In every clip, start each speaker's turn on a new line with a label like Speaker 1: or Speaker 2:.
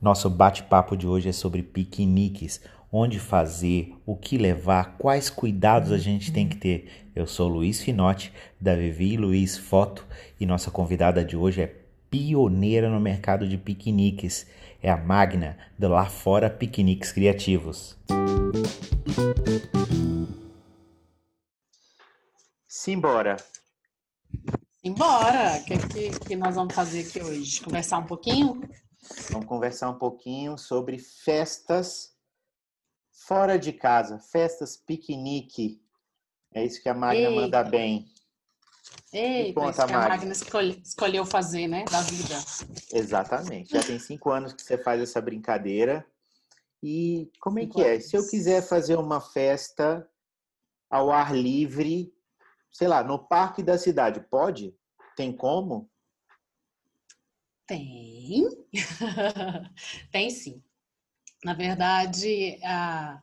Speaker 1: Nosso bate-papo de hoje é sobre piqueniques, onde fazer, o que levar, quais cuidados a gente tem que ter. Eu sou Luiz Finotti, da Vivi Luiz Foto, e nossa convidada de hoje é pioneira no mercado de piqueniques. É a Magna, do Lá Fora Piqueniques Criativos. Simbora!
Speaker 2: Embora! O que, que, que nós vamos fazer aqui hoje? Conversar um pouquinho?
Speaker 1: Vamos conversar um pouquinho sobre festas fora de casa, festas piquenique. É isso que a Magna Eita. manda bem.
Speaker 2: Ei, conta, que a Magna escolhe, escolheu fazer, né, da vida.
Speaker 1: Exatamente. Já tem cinco anos que você faz essa brincadeira. E como é que é? Se eu quiser fazer uma festa ao ar livre, sei lá, no parque da cidade, pode? Tem como?
Speaker 2: Tem. Tem sim. Na verdade, a,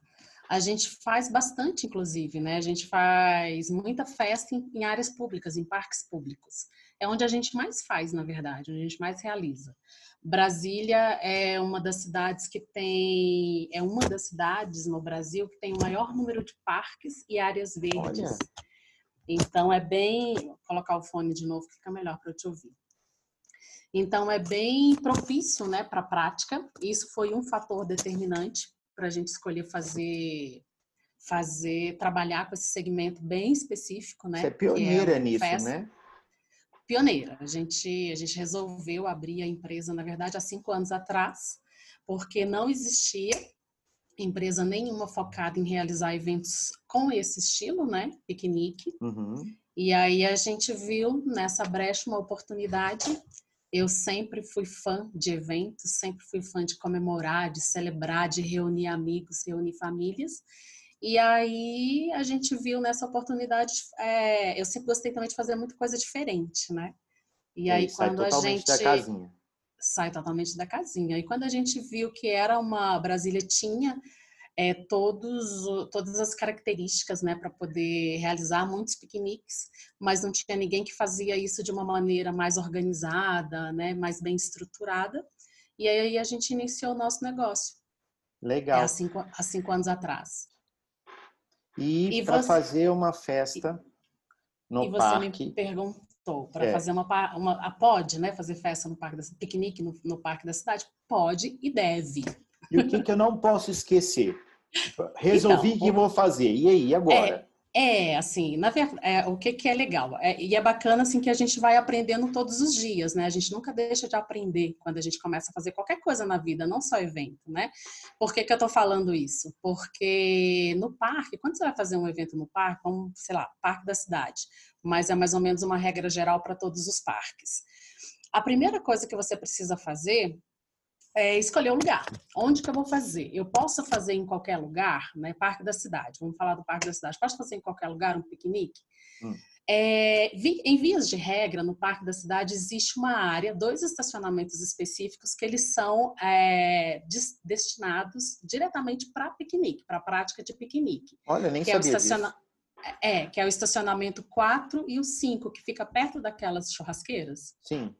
Speaker 2: a gente faz bastante, inclusive, né? A gente faz muita festa em, em, áreas públicas, em parques públicos. É onde a gente mais faz, na verdade, onde a gente mais realiza. Brasília é uma das cidades que tem, é uma das cidades no Brasil que tem o maior número de parques e áreas verdes. Olha. Então é bem, Vou colocar o fone de novo, fica melhor para eu te ouvir. Então, é bem propício né, para a prática. Isso foi um fator determinante para a gente escolher fazer, fazer, trabalhar com esse segmento bem específico. Né,
Speaker 1: Você é pioneira é nisso, festa. né?
Speaker 2: Pioneira. A gente, a gente resolveu abrir a empresa, na verdade, há cinco anos atrás, porque não existia empresa nenhuma focada em realizar eventos com esse estilo, né? Piquenique. Uhum. E aí a gente viu nessa brecha uma oportunidade eu sempre fui fã de eventos, sempre fui fã de comemorar, de celebrar, de reunir amigos, reunir famílias. E aí a gente viu nessa oportunidade, é, eu sempre gostei também de fazer muita coisa diferente, né? E, aí quando a gente
Speaker 1: da casinha.
Speaker 2: sai totalmente da casinha. E quando a gente viu que era uma Brasília tinha é, todos, todas as características né, para poder realizar muitos piqueniques, mas não tinha ninguém que fazia isso de uma maneira mais organizada, né, mais bem estruturada. E aí a gente iniciou o nosso negócio.
Speaker 1: Legal. É,
Speaker 2: há, cinco, há cinco anos atrás.
Speaker 1: E, e para você... fazer uma festa no
Speaker 2: e
Speaker 1: parque...
Speaker 2: E você me perguntou, para é. fazer uma, uma... Pode, né? Fazer festa no parque, da, piquenique no, no parque da cidade? Pode e deve.
Speaker 1: E o que, que eu não posso esquecer? Resolvi então, que vou fazer. E aí, agora?
Speaker 2: É, é assim, na verdade, é, o que, que é legal? É, e é bacana, assim, que a gente vai aprendendo todos os dias, né? A gente nunca deixa de aprender quando a gente começa a fazer qualquer coisa na vida, não só evento, né? Por que, que eu tô falando isso? Porque no parque, quando você vai fazer um evento no parque, como, sei lá, parque da cidade, mas é mais ou menos uma regra geral para todos os parques. A primeira coisa que você precisa fazer é, escolher o lugar. Onde que eu vou fazer? Eu posso fazer em qualquer lugar, né? Parque da cidade. Vamos falar do Parque da cidade. Posso fazer em qualquer lugar um piquenique? Hum. É, em vias de regra, no Parque da Cidade existe uma área, dois estacionamentos específicos que eles são é, destinados diretamente para piquenique, para a prática de piquenique.
Speaker 1: Olha, nem que sabia é o estaciona...
Speaker 2: É, que é o estacionamento 4 e o 5, que fica perto daquelas churrasqueiras.
Speaker 1: Sim.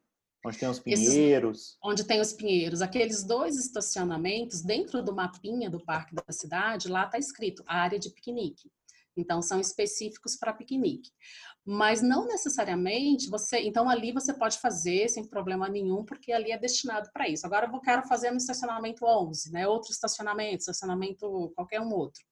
Speaker 1: Onde tem os pinheiros. Esses,
Speaker 2: onde tem os pinheiros. Aqueles dois estacionamentos, dentro do mapinha do Parque da Cidade, lá está escrito área de piquenique. Então, são específicos para piquenique. Mas não necessariamente você. Então, ali você pode fazer sem problema nenhum, porque ali é destinado para isso. Agora, eu quero fazer no estacionamento 11, né? Outro estacionamento, estacionamento qualquer um outro.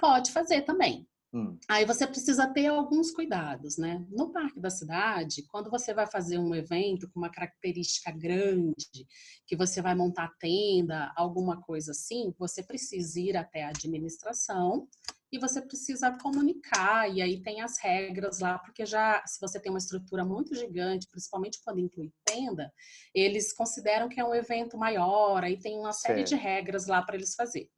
Speaker 2: Pode fazer também. Hum. Aí você precisa ter alguns cuidados, né? No parque da cidade, quando você vai fazer um evento com uma característica grande, que você vai montar tenda, alguma coisa assim, você precisa ir até a administração e você precisa comunicar, e aí tem as regras lá, porque já se você tem uma estrutura muito gigante, principalmente quando inclui tenda, eles consideram que é um evento maior, aí tem uma série de regras lá para eles fazer.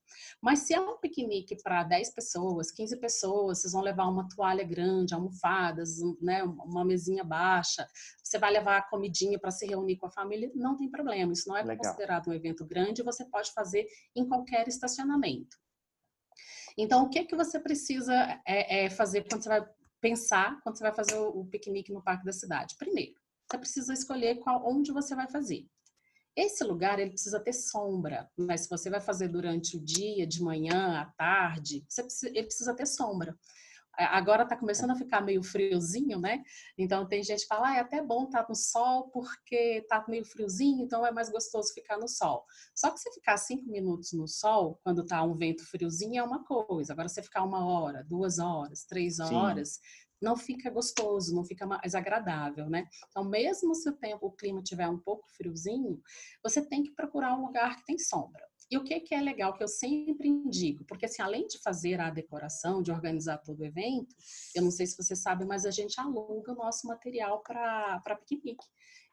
Speaker 2: Mas se é um piquenique para 10 pessoas, 15 pessoas, vocês vão levar uma toalha grande, almofadas, né, uma mesinha baixa, você vai levar a comidinha para se reunir com a família, não tem problema, isso não é Legal. considerado um evento grande, você pode fazer em qualquer estacionamento. Então, o que que você precisa é, é fazer quando você vai pensar, quando você vai fazer o, o, piquenique no parque da cidade? Primeiro, você precisa escolher qual, onde você vai fazer. Esse lugar ele precisa ter sombra, mas se você vai fazer durante o dia, de manhã, à tarde, precisa, ele precisa ter sombra. Agora está começando a ficar meio friozinho, né? Então tem gente que fala, ah, é até bom estar tá no sol porque tá meio friozinho, então é mais gostoso ficar no sol. Só que se ficar cinco minutos no sol, quando tá um vento friozinho, é uma coisa. Agora, você ficar uma hora, duas horas, três horas, Sim. não fica gostoso, não fica mais agradável, né? Então, mesmo se o tempo, o clima tiver um pouco friozinho, você tem que procurar um lugar que tem sombra. E o que, que é legal, que eu sempre indico, porque assim, além de fazer a decoração, de organizar todo o evento, eu não sei se você sabe, mas a gente aluga o nosso material para piquenique.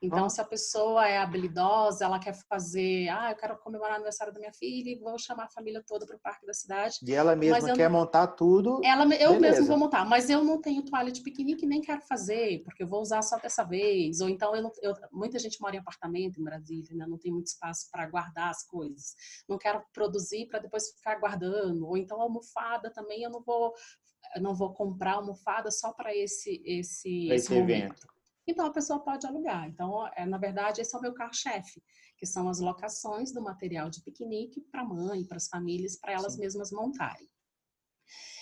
Speaker 2: Então, se a pessoa é habilidosa, ela quer fazer, ah, eu quero comemorar o aniversário da minha filha e vou chamar a família toda para o parque da cidade.
Speaker 1: E ela mesma quer não... montar tudo.
Speaker 2: Ela, eu mesma vou montar, mas eu não tenho toalha de piquenique nem quero fazer, porque eu vou usar só dessa vez. Ou então, eu não, eu, muita gente mora em apartamento em Brasília, né? não tem muito espaço para guardar as coisas. Não quero produzir para depois ficar guardando. Ou então, almofada também, eu não vou, eu não vou comprar almofada só para esse, esse, esse, esse evento. Então a pessoa pode alugar. Então, é, na verdade, esse é o meu carro-chefe, que são as locações do material de piquenique para a mãe, para as famílias, para elas Sim. mesmas montarem.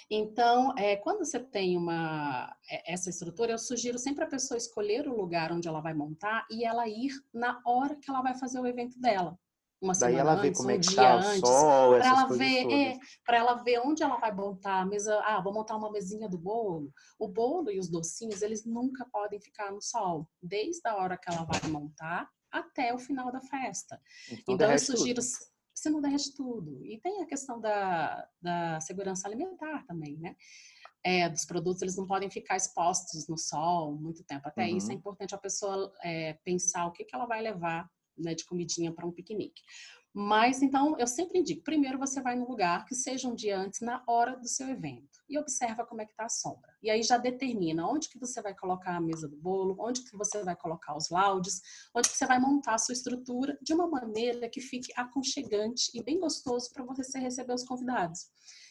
Speaker 2: Então, é, quando você tem uma, é, essa estrutura, eu sugiro sempre a pessoa escolher o lugar onde ela vai montar e ela ir na hora que ela vai fazer o evento dela uma Daí semana ela vê antes, como é um que tá antes, para ela ver, é, para ela ver onde ela vai montar a mesa. Ah, vou montar uma mesinha do bolo. O bolo e os docinhos, eles nunca podem ficar no sol, desde a hora que ela vai montar até o final da festa. Então, então eu sugiro tudo. se não derrete tudo. E tem a questão da, da segurança alimentar também, né? É, dos produtos, eles não podem ficar expostos no sol muito tempo. Até uhum. isso é importante a pessoa é, pensar o que, que ela vai levar né, de comidinha para um piquenique. Mas então eu sempre indico, primeiro você vai no lugar que seja um dia antes, na hora do seu evento, e observa como é que está a sombra. E aí já determina onde que você vai colocar a mesa do bolo, onde que você vai colocar os laudes, onde que você vai montar a sua estrutura de uma maneira que fique aconchegante e bem gostoso para você receber os convidados.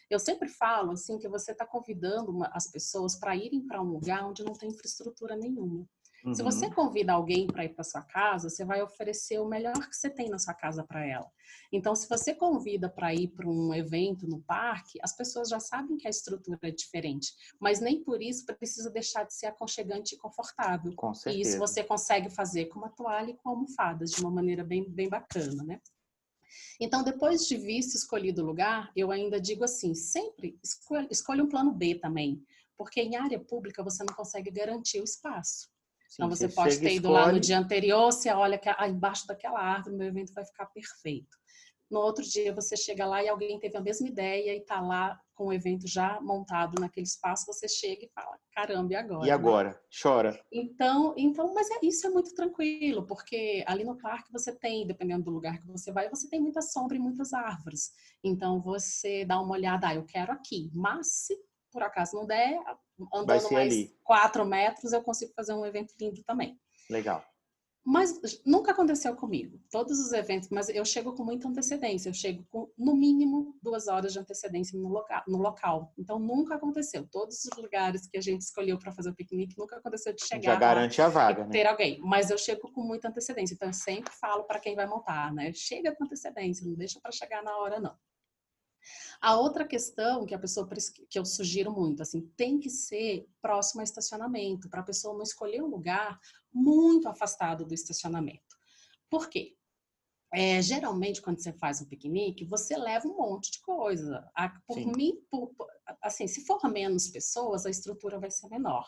Speaker 2: Eu sempre falo assim que você está convidando uma, as pessoas para irem para um lugar onde não tem infraestrutura nenhuma. Uhum. Se você convida alguém para ir para sua casa, você vai oferecer o melhor que você tem na sua casa para ela. Então, se você convida para ir para um evento no parque, as pessoas já sabem que a estrutura é diferente, mas nem por isso precisa deixar de ser aconchegante e confortável.
Speaker 1: Com certeza.
Speaker 2: E isso você consegue fazer com uma toalha e com almofadas de uma maneira bem, bem bacana, né? Então, depois de visto escolhido o lugar, eu ainda digo assim: sempre escolha, escolha um plano B também, porque em área pública você não consegue garantir o espaço. Sim, então você, você pode ter ido escolhe... lá no dia anterior, você olha que ah, embaixo daquela árvore meu evento vai ficar perfeito. No outro dia você chega lá e alguém teve a mesma ideia e está lá com o evento já montado naquele espaço, você chega e fala, caramba, e agora?
Speaker 1: E agora? Né? Chora.
Speaker 2: Então, então, mas é, isso é muito tranquilo, porque ali no parque você tem, dependendo do lugar que você vai, você tem muita sombra e muitas árvores. Então você dá uma olhada, ah, eu quero aqui. Mas se por acaso não der, andando mais ali. quatro metros, eu consigo fazer um evento lindo também.
Speaker 1: Legal.
Speaker 2: Mas nunca aconteceu comigo. Todos os eventos, mas eu chego com muita antecedência. Eu chego com, no mínimo, duas horas de antecedência no local. No local. Então, nunca aconteceu. Todos os lugares que a gente escolheu para fazer o piquenique, nunca aconteceu de chegar.
Speaker 1: Já garante a vaga,
Speaker 2: né? Ter alguém. Mas eu chego com muita antecedência. Então, eu sempre falo para quem vai montar, né? Chega com antecedência, não deixa para chegar na hora, não. A outra questão que a pessoa que eu sugiro muito, assim, tem que ser próximo a estacionamento, para a pessoa não escolher um lugar muito afastado do estacionamento. Por quê? É, geralmente, quando você faz um piquenique, você leva um monte de coisa. Por Sim. mim, por, assim, se for menos pessoas, a estrutura vai ser menor.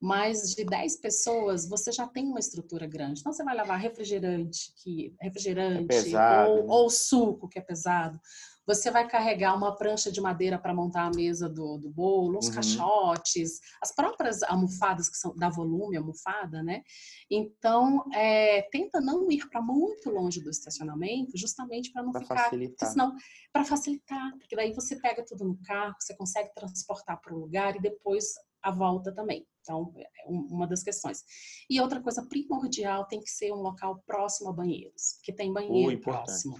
Speaker 2: Mas de 10 pessoas, você já tem uma estrutura grande. Então, você vai levar refrigerante, que, refrigerante é pesado, ou, né? ou suco, que é pesado. Você vai carregar uma prancha de madeira para montar a mesa do, do bolo, uns uhum. caixotes, as próprias almofadas que são da volume, almofada, né? Então, é, tenta não ir para muito longe do estacionamento, justamente para não
Speaker 1: pra
Speaker 2: ficar.
Speaker 1: Facilitar.
Speaker 2: Senão, para facilitar, porque daí você pega tudo no carro, você consegue transportar para o lugar e depois a volta também. Então, é uma das questões. E outra coisa primordial tem que ser um local próximo a banheiros, que tem banheiro uh, próximo.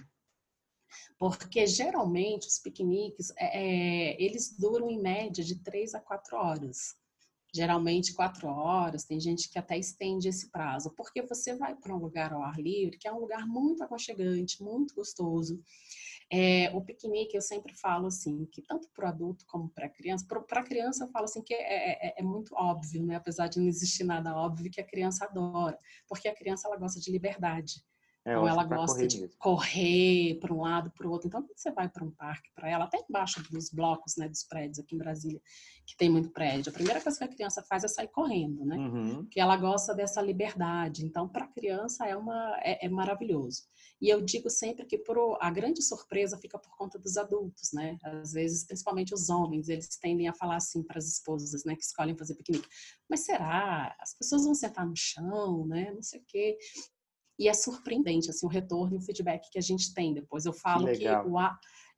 Speaker 2: Porque geralmente os piqueniques, é, é, eles duram em média de três a quatro horas. geralmente quatro horas, tem gente que até estende esse prazo, porque você vai para um lugar ao ar livre, que é um lugar muito aconchegante, muito gostoso. É, o piquenique, eu sempre falo assim, que tanto para o adulto como para a criança, para a criança eu falo assim que é, é, é, muito óbvio, né? apesar de não existir nada óbvio, que a criança adora, porque a criança ela gosta de liberdade. É, então ela gosta de mesmo. correr para um lado, para o outro. Então, quando você vai para um parque, para ela, até embaixo dos blocos, né, dos prédios aqui em Brasília, que tem muito prédio, a primeira coisa que a criança faz é sair correndo, né? Uhum. Porque ela gosta dessa liberdade. Então, para a criança é uma é, é, maravilhoso. E eu digo sempre que pro, a grande surpresa fica por conta dos adultos, né? Às vezes, principalmente os homens, eles tendem a falar assim para as esposas, né, que escolhem fazer piquenique. Mas será? As pessoas vão sentar no chão, né? Não sei o quê. E é surpreendente assim o retorno e o feedback que a gente tem depois. Eu falo que, que o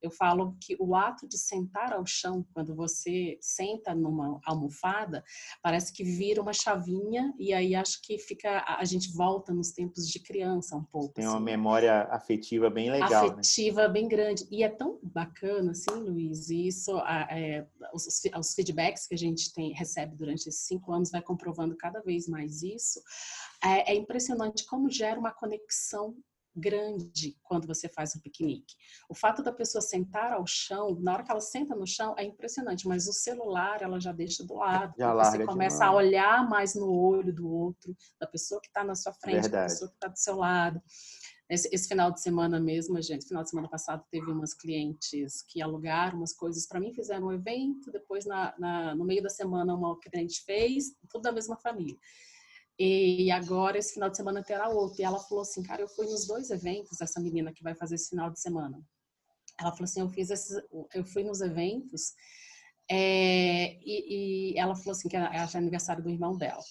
Speaker 2: eu falo que o ato de sentar ao chão, quando você senta numa almofada, parece que vira uma chavinha e aí acho que fica a gente volta nos tempos de criança um pouco.
Speaker 1: Tem assim. uma memória afetiva bem legal.
Speaker 2: Né? Afetiva né? bem grande e é tão bacana, assim, Luiz. E isso, é, os, os feedbacks que a gente tem recebe durante esses cinco anos vai comprovando cada vez mais isso. É, é impressionante como gera uma conexão grande quando você faz um piquenique. O fato da pessoa sentar ao chão, na hora que ela senta no chão, é impressionante, mas o celular ela já deixa do lado. Já você começa a olhar mais no olho do outro, da pessoa que está na sua frente, Verdade. da pessoa que está do seu lado. Esse, esse, final de semana mesmo, gente, final de semana passado teve umas clientes que alugaram umas coisas para mim, fizeram um evento, depois na, na, no meio da semana uma cliente fez, tudo da mesma família. E agora, esse final de semana, terá outro. E ela falou assim, cara, eu fui nos dois eventos, essa menina que vai fazer esse final de semana. Ela falou assim, eu fiz esses, eu fui nos eventos é, e, e, ela falou assim que era aniversário do irmão dela.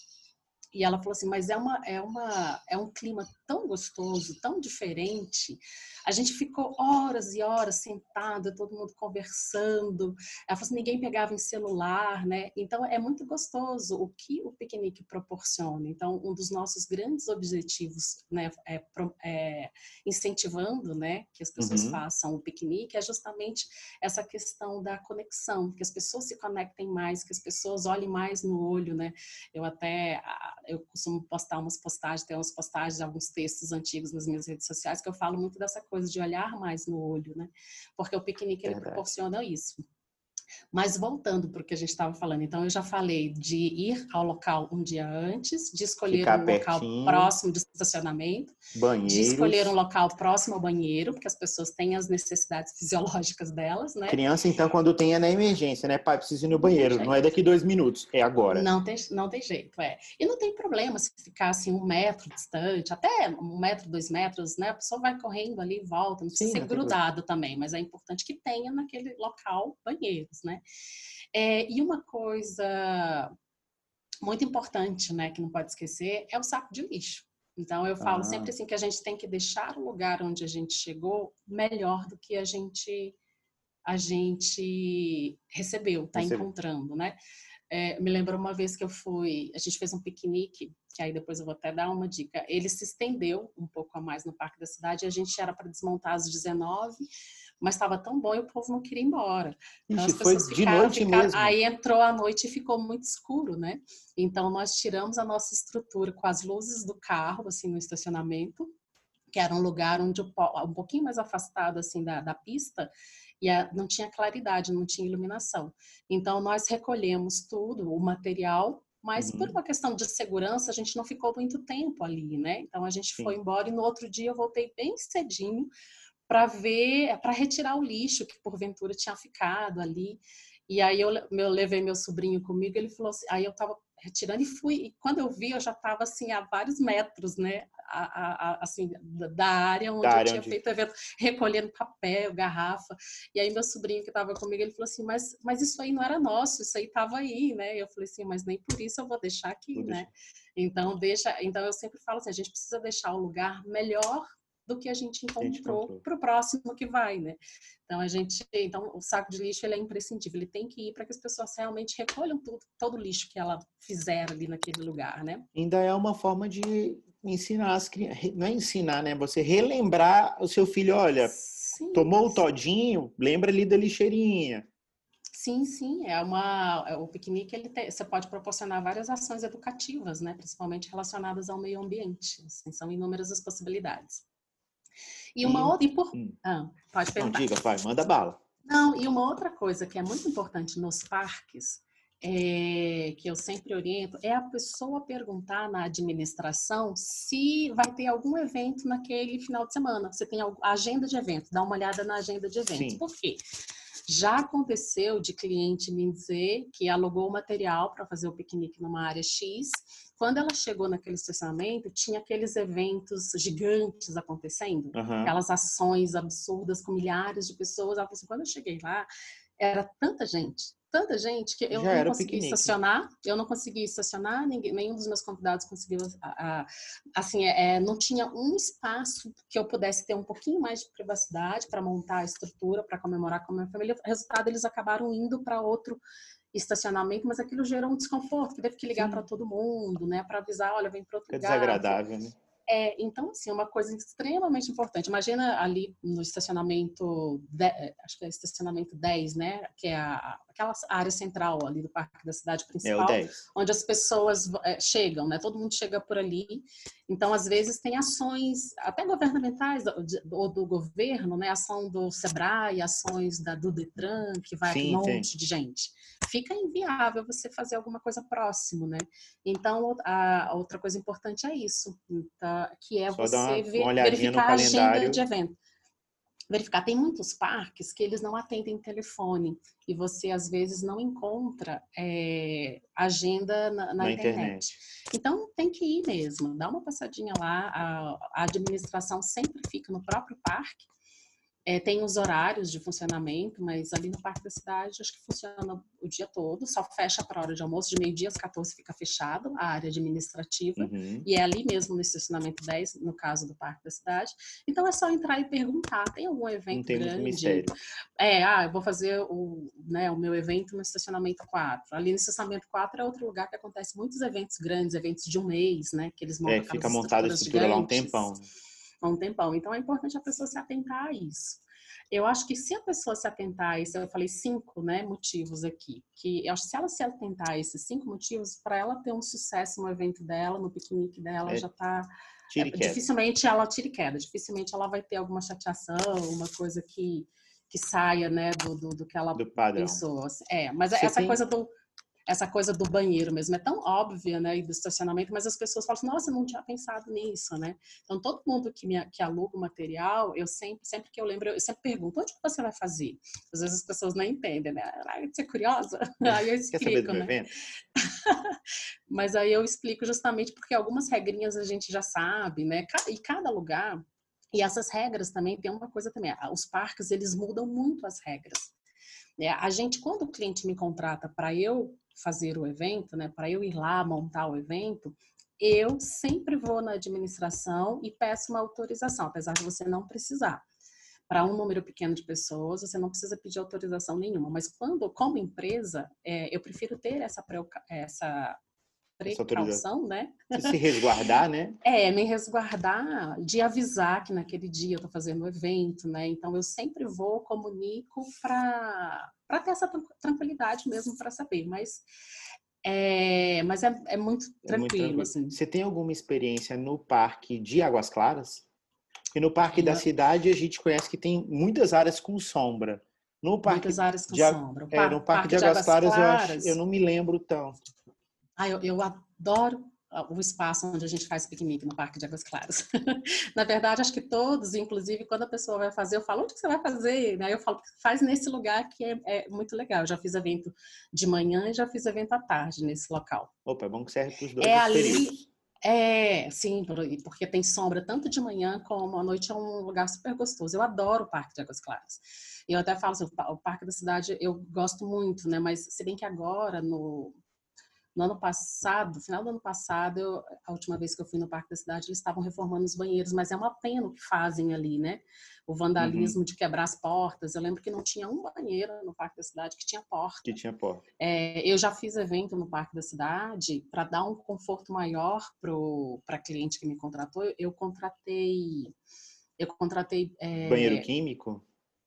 Speaker 2: E ela falou assim, mas é uma é uma é um clima tão gostoso, tão diferente. A gente ficou horas e horas sentada, todo mundo conversando. Ela falou assim, ninguém pegava em celular, né? Então é muito gostoso o que o piquenique proporciona. Então um dos nossos grandes objetivos, né, é, é incentivando, né, que as pessoas uhum. façam o piquenique é justamente essa questão da conexão, que as pessoas se conectem mais, que as pessoas olhem mais no olho, né? Eu até eu costumo postar umas postagens, tem umas postagens, alguns textos antigos nas minhas redes sociais que eu falo muito dessa coisa de olhar mais no olho, né? Porque o piquenique ele proporciona isso. Mas voltando para o que a gente estava falando, então eu já falei de ir ao local um dia antes, de escolher Ficar um pertinho. local próximo de estacionamento, Banheiros. de escolher um local próximo ao banheiro, porque as pessoas têm as necessidades fisiológicas delas, né?
Speaker 1: Criança, então, quando tem é na emergência, né? Pai, preciso ir no banheiro, não, não é daqui dois minutos, é agora.
Speaker 2: Não tem, não tem jeito, é. E não tem problema se ficar assim um metro distante, até um metro, dois metros, né? A pessoa vai correndo ali e volta, não precisa Sim, ser grudado também, mas é importante que tenha naquele local banheiros né? É, e uma coisa muito importante, né, que não pode esquecer, é o saco de lixo. Então eu falo ah. sempre assim que a gente tem que deixar o lugar onde a gente chegou melhor do que a gente a gente recebeu, está encontrando, né? É, me lembro uma vez que eu fui, a gente fez um piquenique, que aí depois eu vou até dar uma dica. Ele se estendeu um pouco a mais no Parque da Cidade, e a gente era para desmontar às 19 mas estava tão bom e o povo não queria ir embora.
Speaker 1: Então, Ixi, foi de noite ficaram, mesmo.
Speaker 2: Aí entrou a noite e ficou muito escuro, né? Então nós tiramos a nossa estrutura com as luzes do carro, assim, no estacionamento, que era um lugar onde um pouquinho mais afastado assim da, da pista e a, não tinha claridade, não tinha iluminação. Então nós recolhemos tudo, o material mas uhum. por uma questão de segurança a gente não ficou muito tempo ali, né? Então a gente Sim. foi embora e no outro dia eu voltei bem cedinho para ver, para retirar o lixo que porventura tinha ficado ali. E aí eu, eu levei meu sobrinho comigo, ele falou assim, aí eu estava retirando e fui, e quando eu vi, eu já estava assim a vários metros, né, a, a, assim, da área onde da eu tinha onde... feito o evento, recolhendo papel, garrafa, e aí meu sobrinho que estava comigo, ele falou assim, mas, mas isso aí não era nosso, isso aí estava aí, né, e eu falei assim, mas nem por isso eu vou deixar aqui, vou né, deixar. então deixa, então eu sempre falo assim, a gente precisa deixar o lugar melhor do que a gente encontrou para o próximo que vai, né? Então a gente, então o saco de lixo ele é imprescindível, ele tem que ir para que as pessoas realmente recolham tudo, todo o lixo que ela fizer ali naquele lugar, né?
Speaker 1: Ainda é uma forma de ensinar as crianças, não é ensinar, né? Você relembrar o seu filho, olha, Sim. tomou o todinho, lembra ali da lixeirinha.
Speaker 2: Sim, sim, é uma é, o piquenique ele tem, você pode proporcionar várias ações educativas, né, principalmente relacionadas ao meio ambiente. Assim, são inúmeras as possibilidades. E uma e, outra por... hum. ah, pode perguntar.
Speaker 1: Não diga, pai, manda bala.
Speaker 2: Não, e uma outra coisa que é muito importante nos parques, é, que eu sempre oriento, é a pessoa perguntar na administração se vai ter algum evento naquele final de semana. Você tem a agenda de evento, dá uma olhada na agenda de eventos. Sim. Por quê? Já aconteceu de cliente me dizer que alugou o material para fazer o piquenique numa área X. Quando ela chegou naquele estacionamento, tinha aqueles eventos gigantes acontecendo, uhum. aquelas ações absurdas com milhares de pessoas. Ela falou assim: quando eu cheguei lá, era tanta gente, tanta gente que eu Já não consegui estacionar, eu não consegui estacionar, ninguém, nenhum dos meus convidados conseguiu, assim, é, é, não tinha um espaço que eu pudesse ter um pouquinho mais de privacidade para montar a estrutura, para comemorar com a minha família. Resultado, eles acabaram indo para outro estacionamento, mas aquilo gerou um desconforto, que teve que ligar para todo mundo, né, para avisar, olha, vem para outro
Speaker 1: é lugar. É desagradável, né?
Speaker 2: É, então, assim, é uma coisa extremamente importante. Imagina ali no estacionamento, de, é, acho que é estacionamento 10, né? Que é a, aquela área central ali do parque da cidade principal, é onde as pessoas é, chegam, né? Todo mundo chega por ali. Então, às vezes, tem ações, até governamentais, ou do, do, governo, né? Ação do SEBRAE, ações da, do DETRAN, que vai Sim, um monte de gente. Fica inviável você fazer alguma coisa próximo, né? Então, a, a outra coisa importante é isso, então, que é Só você ver, verificar a agenda de evento verificar. Tem muitos parques que eles não atendem telefone e você às vezes não encontra é, agenda na, na, na internet. internet. Então tem que ir mesmo, dá uma passadinha lá. A, a administração sempre fica no próprio parque é, tem os horários de funcionamento, mas ali no Parque da Cidade acho que funciona o dia todo, só fecha para a hora de almoço, de meio-dia às 14 fica fechado a área administrativa, uhum. e é ali mesmo no estacionamento 10, no caso do Parque da Cidade. Então é só entrar e perguntar: tem algum evento Não tem grande? Mistério. É, ah, eu vou fazer o, né, o meu evento no estacionamento 4. Ali no estacionamento 4 é outro lugar que acontece muitos eventos grandes, eventos de um mês, né? Que eles montam
Speaker 1: É, fica montada a estrutura gigantes. lá um tempão.
Speaker 2: Há um tempão. Então é importante a pessoa se atentar a isso. Eu acho que se a pessoa se atentar a isso, eu falei cinco né, motivos aqui, que eu acho que se ela se atentar a esses cinco motivos, para ela ter um sucesso no evento dela, no piquenique dela, é, já está. É, dificilmente ela tira queda, dificilmente ela vai ter alguma chateação, uma coisa que, que saia né, do, do, do que ela do pensou. É, mas Você essa tem... coisa do essa coisa do banheiro mesmo é tão óbvia, né, e do estacionamento, mas as pessoas falam assim, nossa, eu não tinha pensado nisso, né? Então, todo mundo que, me, que aluga o material, eu sempre, sempre que eu lembro, eu sempre pergunto, onde você vai fazer? Às vezes as pessoas não entendem, né? Ah, você é curiosa? Aí eu explico, né? mas aí eu explico justamente porque algumas regrinhas a gente já sabe, né? E cada lugar, e essas regras também, tem uma coisa também, os parques, eles mudam muito as regras. É, a gente, quando o cliente me contrata para eu fazer o evento, né, para eu ir lá montar o evento, eu sempre vou na administração e peço uma autorização, apesar de você não precisar. Para um número pequeno de pessoas, você não precisa pedir autorização nenhuma. Mas quando, como empresa, é, eu prefiro ter essa, essa precaução, né?
Speaker 1: Se resguardar, né?
Speaker 2: É, me resguardar de avisar que naquele dia eu estou fazendo o evento, né? Então eu sempre vou, comunico para ter essa tranquilidade mesmo para saber, mas é, mas é, é muito tranquilo, é muito tranquilo. Assim.
Speaker 1: Você tem alguma experiência no parque de Águas Claras? E no parque da cidade a gente conhece que tem muitas áreas com sombra. No parque
Speaker 2: muitas áreas com de, sombra.
Speaker 1: É, no parque, parque de, Águas, Claras, Claras, eu, acho, eu não me lembro tanto.
Speaker 2: Ah, eu, eu adoro o espaço onde a gente faz piquenique no Parque de Águas Claras. Na verdade, acho que todos, inclusive quando a pessoa vai fazer, eu falo, onde que você vai fazer? Né? Eu falo, faz nesse lugar que é, é, muito legal. Eu já fiz evento de manhã e já fiz evento à tarde nesse local.
Speaker 1: Opa, é bom que serve para os dois
Speaker 2: é ali, É, sim, porque tem sombra tanto de manhã como à noite é um lugar super gostoso. Eu adoro o Parque de Águas Claras. Eu até falo assim, o Parque da Cidade eu gosto muito, né? Mas se bem que agora, no no ano passado, final do ano passado, eu, a última vez que eu fui no Parque da Cidade, eles estavam reformando os banheiros, mas é uma pena o que fazem ali, né? O vandalismo uhum. de quebrar as portas. Eu lembro que não tinha um banheiro no Parque da Cidade que tinha porta.
Speaker 1: Que tinha porta.
Speaker 2: É, eu já fiz evento no Parque da Cidade para dar um conforto maior para cliente que me contratou. Eu contratei. Eu contratei.
Speaker 1: É, banheiro químico?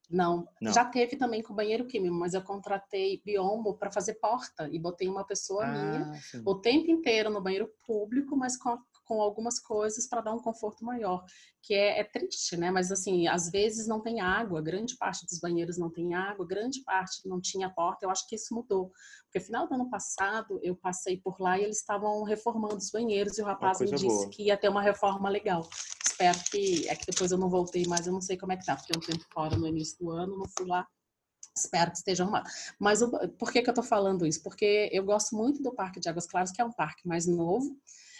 Speaker 2: Não. não. Já teve também com banheiro químico, mas eu contratei biombo para fazer porta e botei uma pessoa ah, minha sim. o tempo inteiro no banheiro público, mas com com algumas coisas para dar um conforto maior, que é, é, triste, né? Mas assim, às vezes não tem água, grande parte dos banheiros não tem água, grande parte não tinha porta. Eu acho que isso mudou, porque final do ano passado eu passei por lá e eles estavam reformando os banheiros e o rapaz me disse boa. que ia ter uma reforma legal. Espero que é que depois eu não voltei, mas eu não sei como é que tá, porque um tempo fora no início do ano, não fui lá Espero que esteja arrumado. Mas por que, que eu estou falando isso? Porque eu gosto muito do Parque de Águas Claras, que é um parque mais novo,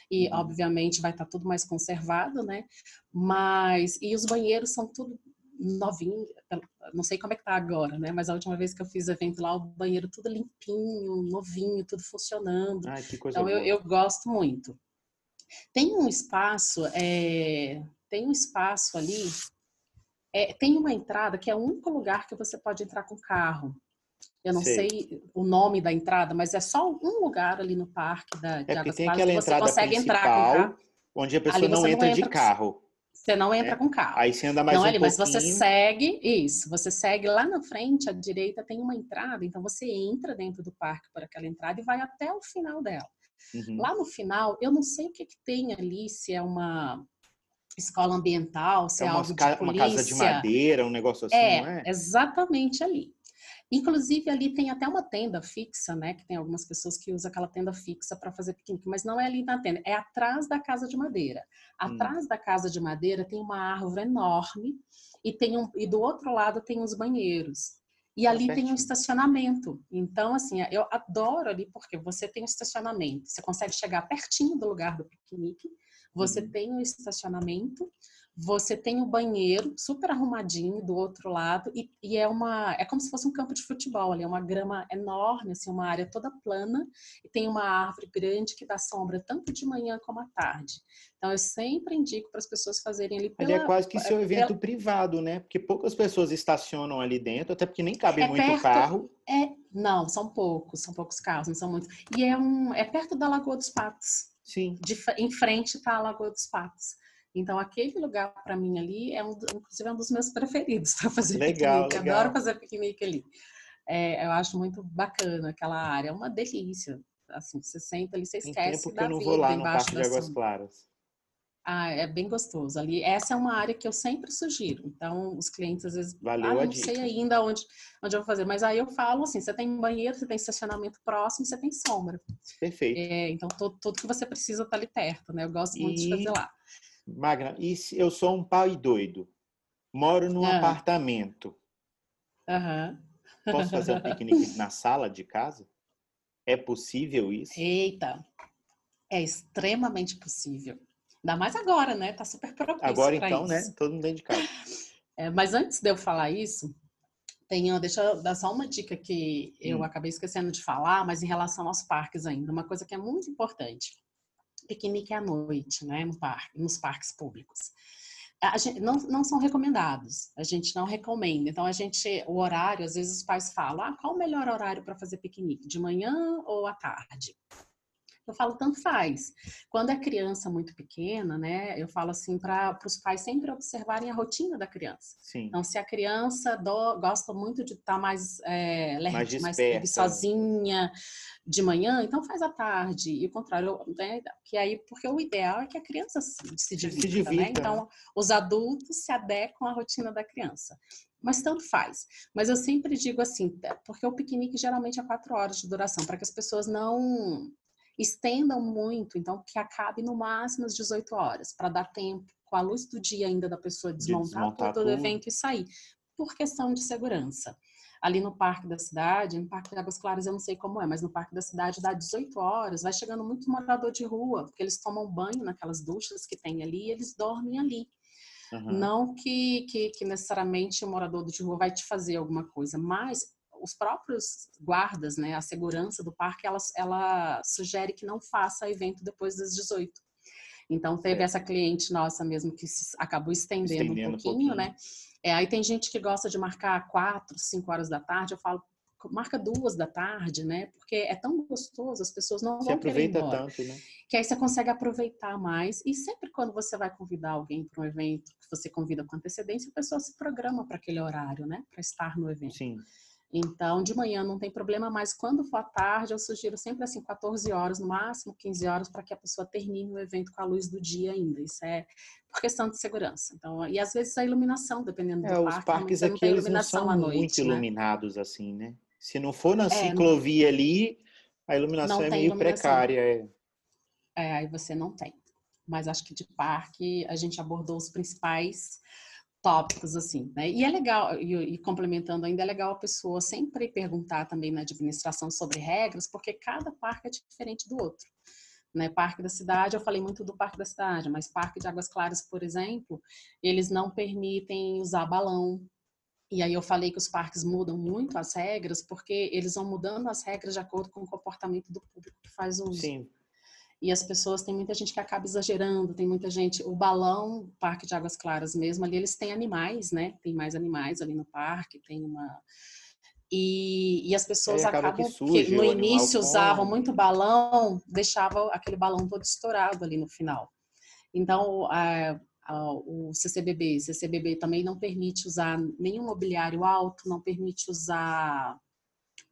Speaker 2: e uhum. obviamente vai estar tá tudo mais conservado, né? Mas e os banheiros são tudo novinho, não sei como é que tá agora, né? Mas a última vez que eu fiz evento lá, o banheiro tudo limpinho, novinho, tudo funcionando.
Speaker 1: Ai, que coisa
Speaker 2: então
Speaker 1: eu,
Speaker 2: eu, gosto muito. Tem um espaço, é, tem um espaço ali, é, tem uma entrada que é o único lugar que você pode entrar com carro. Eu não sei. sei. o nome da entrada, mas é só um lugar ali no parque da, de
Speaker 1: é Águas tem aquela você consegue entrar com carro. Onde a pessoa não entra, não entra, de carro.
Speaker 2: Você não entra
Speaker 1: é.
Speaker 2: com carro.
Speaker 1: Aí você anda mais não,
Speaker 2: um
Speaker 1: ali, pouquinho.
Speaker 2: Mas você segue, isso, você segue lá na frente, à direita tem uma entrada, então você entra dentro do parque por aquela entrada e vai até o final dela. Uhum. Lá no final, eu não sei o que, que tem ali, se é uma escola ambiental, se é, é algo de polícia.
Speaker 1: Uma casa de madeira, um negócio assim,
Speaker 2: é,
Speaker 1: não é?
Speaker 2: exatamente ali. Inclusive, ali tem até uma tenda fixa, né? Que tem algumas pessoas que usam aquela tenda fixa para fazer piquenique, mas não é ali na tenda, é atrás da casa de madeira. Hum. Atrás hum. da casa de madeira tem uma árvore enorme e, tem um, e do outro lado tem os banheiros. E ali tem um estacionamento. Então, assim, eu adoro ali porque você tem um estacionamento. Você consegue chegar pertinho do lugar do piquenique. Você uhum. tem um estacionamento você tem o banheiro super arrumadinho do outro lado e, e, é uma é como se fosse um campo de futebol ali é uma grama enorme assim uma área toda plana e tem uma árvore grande que dá sombra tanto de manhã como à tarde. Então eu sempre indico para as pessoas fazerem ali
Speaker 1: pela, ali é quase que seu evento pela... privado né? Porque poucas pessoas estacionam ali dentro até porque nem cabe é muito perto, carro.
Speaker 2: é não são poucos são poucos carros não são muitos. E é um é perto da Lagoa dos Patos.
Speaker 1: Sim.
Speaker 2: De, em frente está a Lagoa dos Patos então, aquele lugar para mim ali é um, inclusive, é um dos meus preferidos para fazer
Speaker 1: legal,
Speaker 2: piquenique.
Speaker 1: Legal.
Speaker 2: Adoro fazer piquenique ali. É, eu acho muito bacana aquela área, é uma delícia. Assim, você senta ali, você esquece
Speaker 1: Tem tempo
Speaker 2: que eu
Speaker 1: não vou lá no Parque de Águas Claras.
Speaker 2: Ah, é bem gostoso ali. Essa é uma área que eu sempre sugiro. Então, os clientes às vezes,
Speaker 1: Valeu
Speaker 2: ah,
Speaker 1: não
Speaker 2: dica. sei ainda onde, onde eu vou fazer. Mas aí eu falo assim, você tem banheiro, você tem estacionamento próximo, você tem sombra.
Speaker 1: Perfeito.
Speaker 2: É, então, tudo, tudo, que você precisa está ali perto, né? Eu gosto muito e... de fazer lá.
Speaker 1: Magna, e se eu sou um pai doido, moro num ah. apartamento,
Speaker 2: uhum.
Speaker 1: posso fazer um piquenique na sala de casa? É possível isso?
Speaker 2: Eita, é extremamente possível. Ainda mais agora, né? Tá super propício
Speaker 1: Agora então, né?
Speaker 2: isso.
Speaker 1: né? Todo mundo dentro de casa.
Speaker 2: É, mas antes de eu falar isso, tenho, deixa eu dar só uma dica que eu hum. acabei esquecendo de falar, mas em relação aos parques ainda, uma coisa que é muito importante piquenique à noite, né, no parque, nos parques públicos. Gente, não, não, são recomendados, a gente não recomenda. Então, a gente, o horário, às vezes os pais falam, ah, qual o melhor horário para fazer piquenique, de manhã ou à tarde? Eu falo, tanto faz. Quando é criança muito pequena, né, eu falo assim para os pais sempre observarem a rotina da criança.
Speaker 1: Sim.
Speaker 2: Então, se a criança do, gosta muito de estar tá mais, é,
Speaker 1: mais, mais
Speaker 2: sozinha de manhã, então faz à tarde. E o contrário, né, que aí, porque o ideal é que a criança se, se divirta, se divirta né? Então, os adultos se adequam à rotina da criança mas tanto faz. Mas eu sempre digo assim, porque o piquenique geralmente é quatro horas de duração, para que as pessoas não estendam muito, então que acabe no máximo às 18 horas, para dar tempo, com a luz do dia ainda da pessoa desmontar, de desmontar todo o evento e sair, por questão de segurança. Ali no Parque da Cidade, no Parque de Águas Claras eu não sei como é, mas no Parque da Cidade dá 18 horas, vai chegando muito morador de rua, porque eles tomam banho naquelas duchas que tem ali e eles dormem ali. Uhum. Não que, que, que necessariamente o morador de rua vai te fazer alguma coisa, mas os próprios guardas, né, a segurança do parque, ela, ela sugere que não faça evento depois das 18. Então, teve é. essa cliente nossa mesmo que acabou estendendo, estendendo um, pouquinho, um pouquinho, né? É, aí tem gente que gosta de marcar 4, 5 horas da tarde. Eu falo, marca duas da tarde, né? Porque é tão gostoso, as pessoas não
Speaker 1: Você
Speaker 2: vão querer ir embora.
Speaker 1: tanto, né?
Speaker 2: Que aí você consegue aproveitar mais. E sempre quando você vai convidar alguém para um evento, que você convida com antecedência, a pessoa se programa para aquele horário, né? Para estar no evento.
Speaker 1: Sim.
Speaker 2: Então, de manhã não tem problema, mas quando for à tarde, eu sugiro sempre assim, 14 horas, no máximo 15 horas, para que a pessoa termine o evento com a luz do dia ainda. Isso é por questão de segurança. Então, e às vezes a iluminação, dependendo
Speaker 1: É,
Speaker 2: do
Speaker 1: os
Speaker 2: parque,
Speaker 1: parques
Speaker 2: você não
Speaker 1: aqui
Speaker 2: tem
Speaker 1: eles não são
Speaker 2: noite,
Speaker 1: muito
Speaker 2: né?
Speaker 1: iluminados assim, né? Se não for na
Speaker 2: É, não-
Speaker 1: ciclovia ali, a iluminação
Speaker 2: Não
Speaker 1: é meio
Speaker 2: iluminação.
Speaker 1: precária. é.
Speaker 2: É, aí você não tem. Mas acho que de parque a gente abordou os principais tópicos, assim, né? E é legal, e, e complementando ainda, é legal a pessoa sempre perguntar também na administração sobre regras, porque cada parque é diferente do outro. Né? Parque da cidade, eu falei muito do Parque da Cidade, mas Parque de Águas Claras, por exemplo, eles não permitem usar balão. E aí eu falei que os parques mudam muito as regras, porque eles vão mudando as regras de acordo com o comportamento do público que faz uso.
Speaker 1: Sim,
Speaker 2: E as pessoas, tem muita gente que acaba exagerando, tem muita gente, o balão, o Parque de Águas Claras mesmo, ali eles têm animais, né? Tem mais animais ali no parque, tem uma... E, e as pessoas
Speaker 1: acaba que
Speaker 2: acabam,
Speaker 1: suja,
Speaker 2: porque no
Speaker 1: o animal
Speaker 2: início usavam muito balão, deixava aquele balão todo estourado ali no final. Então, a, a, o CCBB, CCBB também não permite usar nenhum mobiliário alto, não permite usar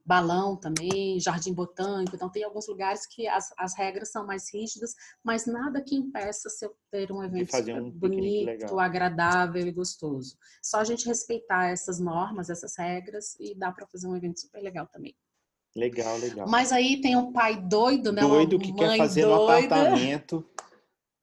Speaker 2: balão também, jardim botânico. Então, tem alguns lugares que as, as regras são mais rígidas, mas nada que impeça se eu ter um evento
Speaker 1: um
Speaker 2: bonito, agradável e gostoso. Só a gente respeitar essas normas, essas regras, e dá para fazer um evento super legal também.
Speaker 1: legal, legal.
Speaker 2: Mas aí tem um pai doido, né?
Speaker 1: Doido que quer fazer no
Speaker 2: doida,
Speaker 1: apartamento.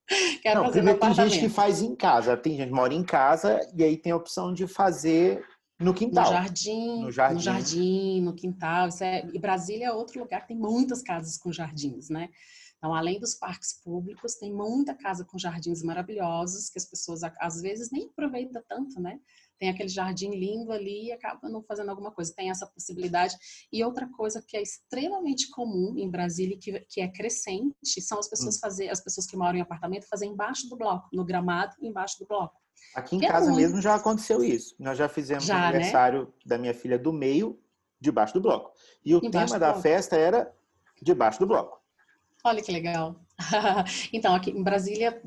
Speaker 2: Quer
Speaker 1: Não,
Speaker 2: fazer no
Speaker 1: primeiro tem gente que
Speaker 2: apartamento.
Speaker 1: faz em casa. Tem gente que mora em casa e aí tem a opção de fazer no
Speaker 2: No
Speaker 1: quintal.
Speaker 2: jardim,
Speaker 1: No jardim.
Speaker 2: no jardim, no quintal. Isso é... E Brasília é outro lugar que tem muitas casas com jardins, né? Então, além dos parques públicos, tem muita casa com jardins maravilhosos que as pessoas às vezes nem aproveitam tanto, né? Tem aquele jardim lindo ali e acaba não fazendo alguma coisa. Tem essa possibilidade. E outra coisa que é extremamente comum em Brasília, que, que é crescente, são as pessoas
Speaker 1: Hum.
Speaker 2: fazer, as pessoas que moram em apartamento fazer embaixo do bloco, no gramado, embaixo do bloco.
Speaker 1: Aqui em
Speaker 2: é
Speaker 1: casa
Speaker 2: muito.
Speaker 1: mesmo já aconteceu isso. Nós já fizemos
Speaker 2: Já,
Speaker 1: o
Speaker 2: né?
Speaker 1: aniversário da minha filha do meio, debaixo do bloco. E o
Speaker 2: Embaixo
Speaker 1: tema da
Speaker 2: bloco.
Speaker 1: festa era debaixo do bloco.
Speaker 2: Olha que legal. então, aqui em Brasília,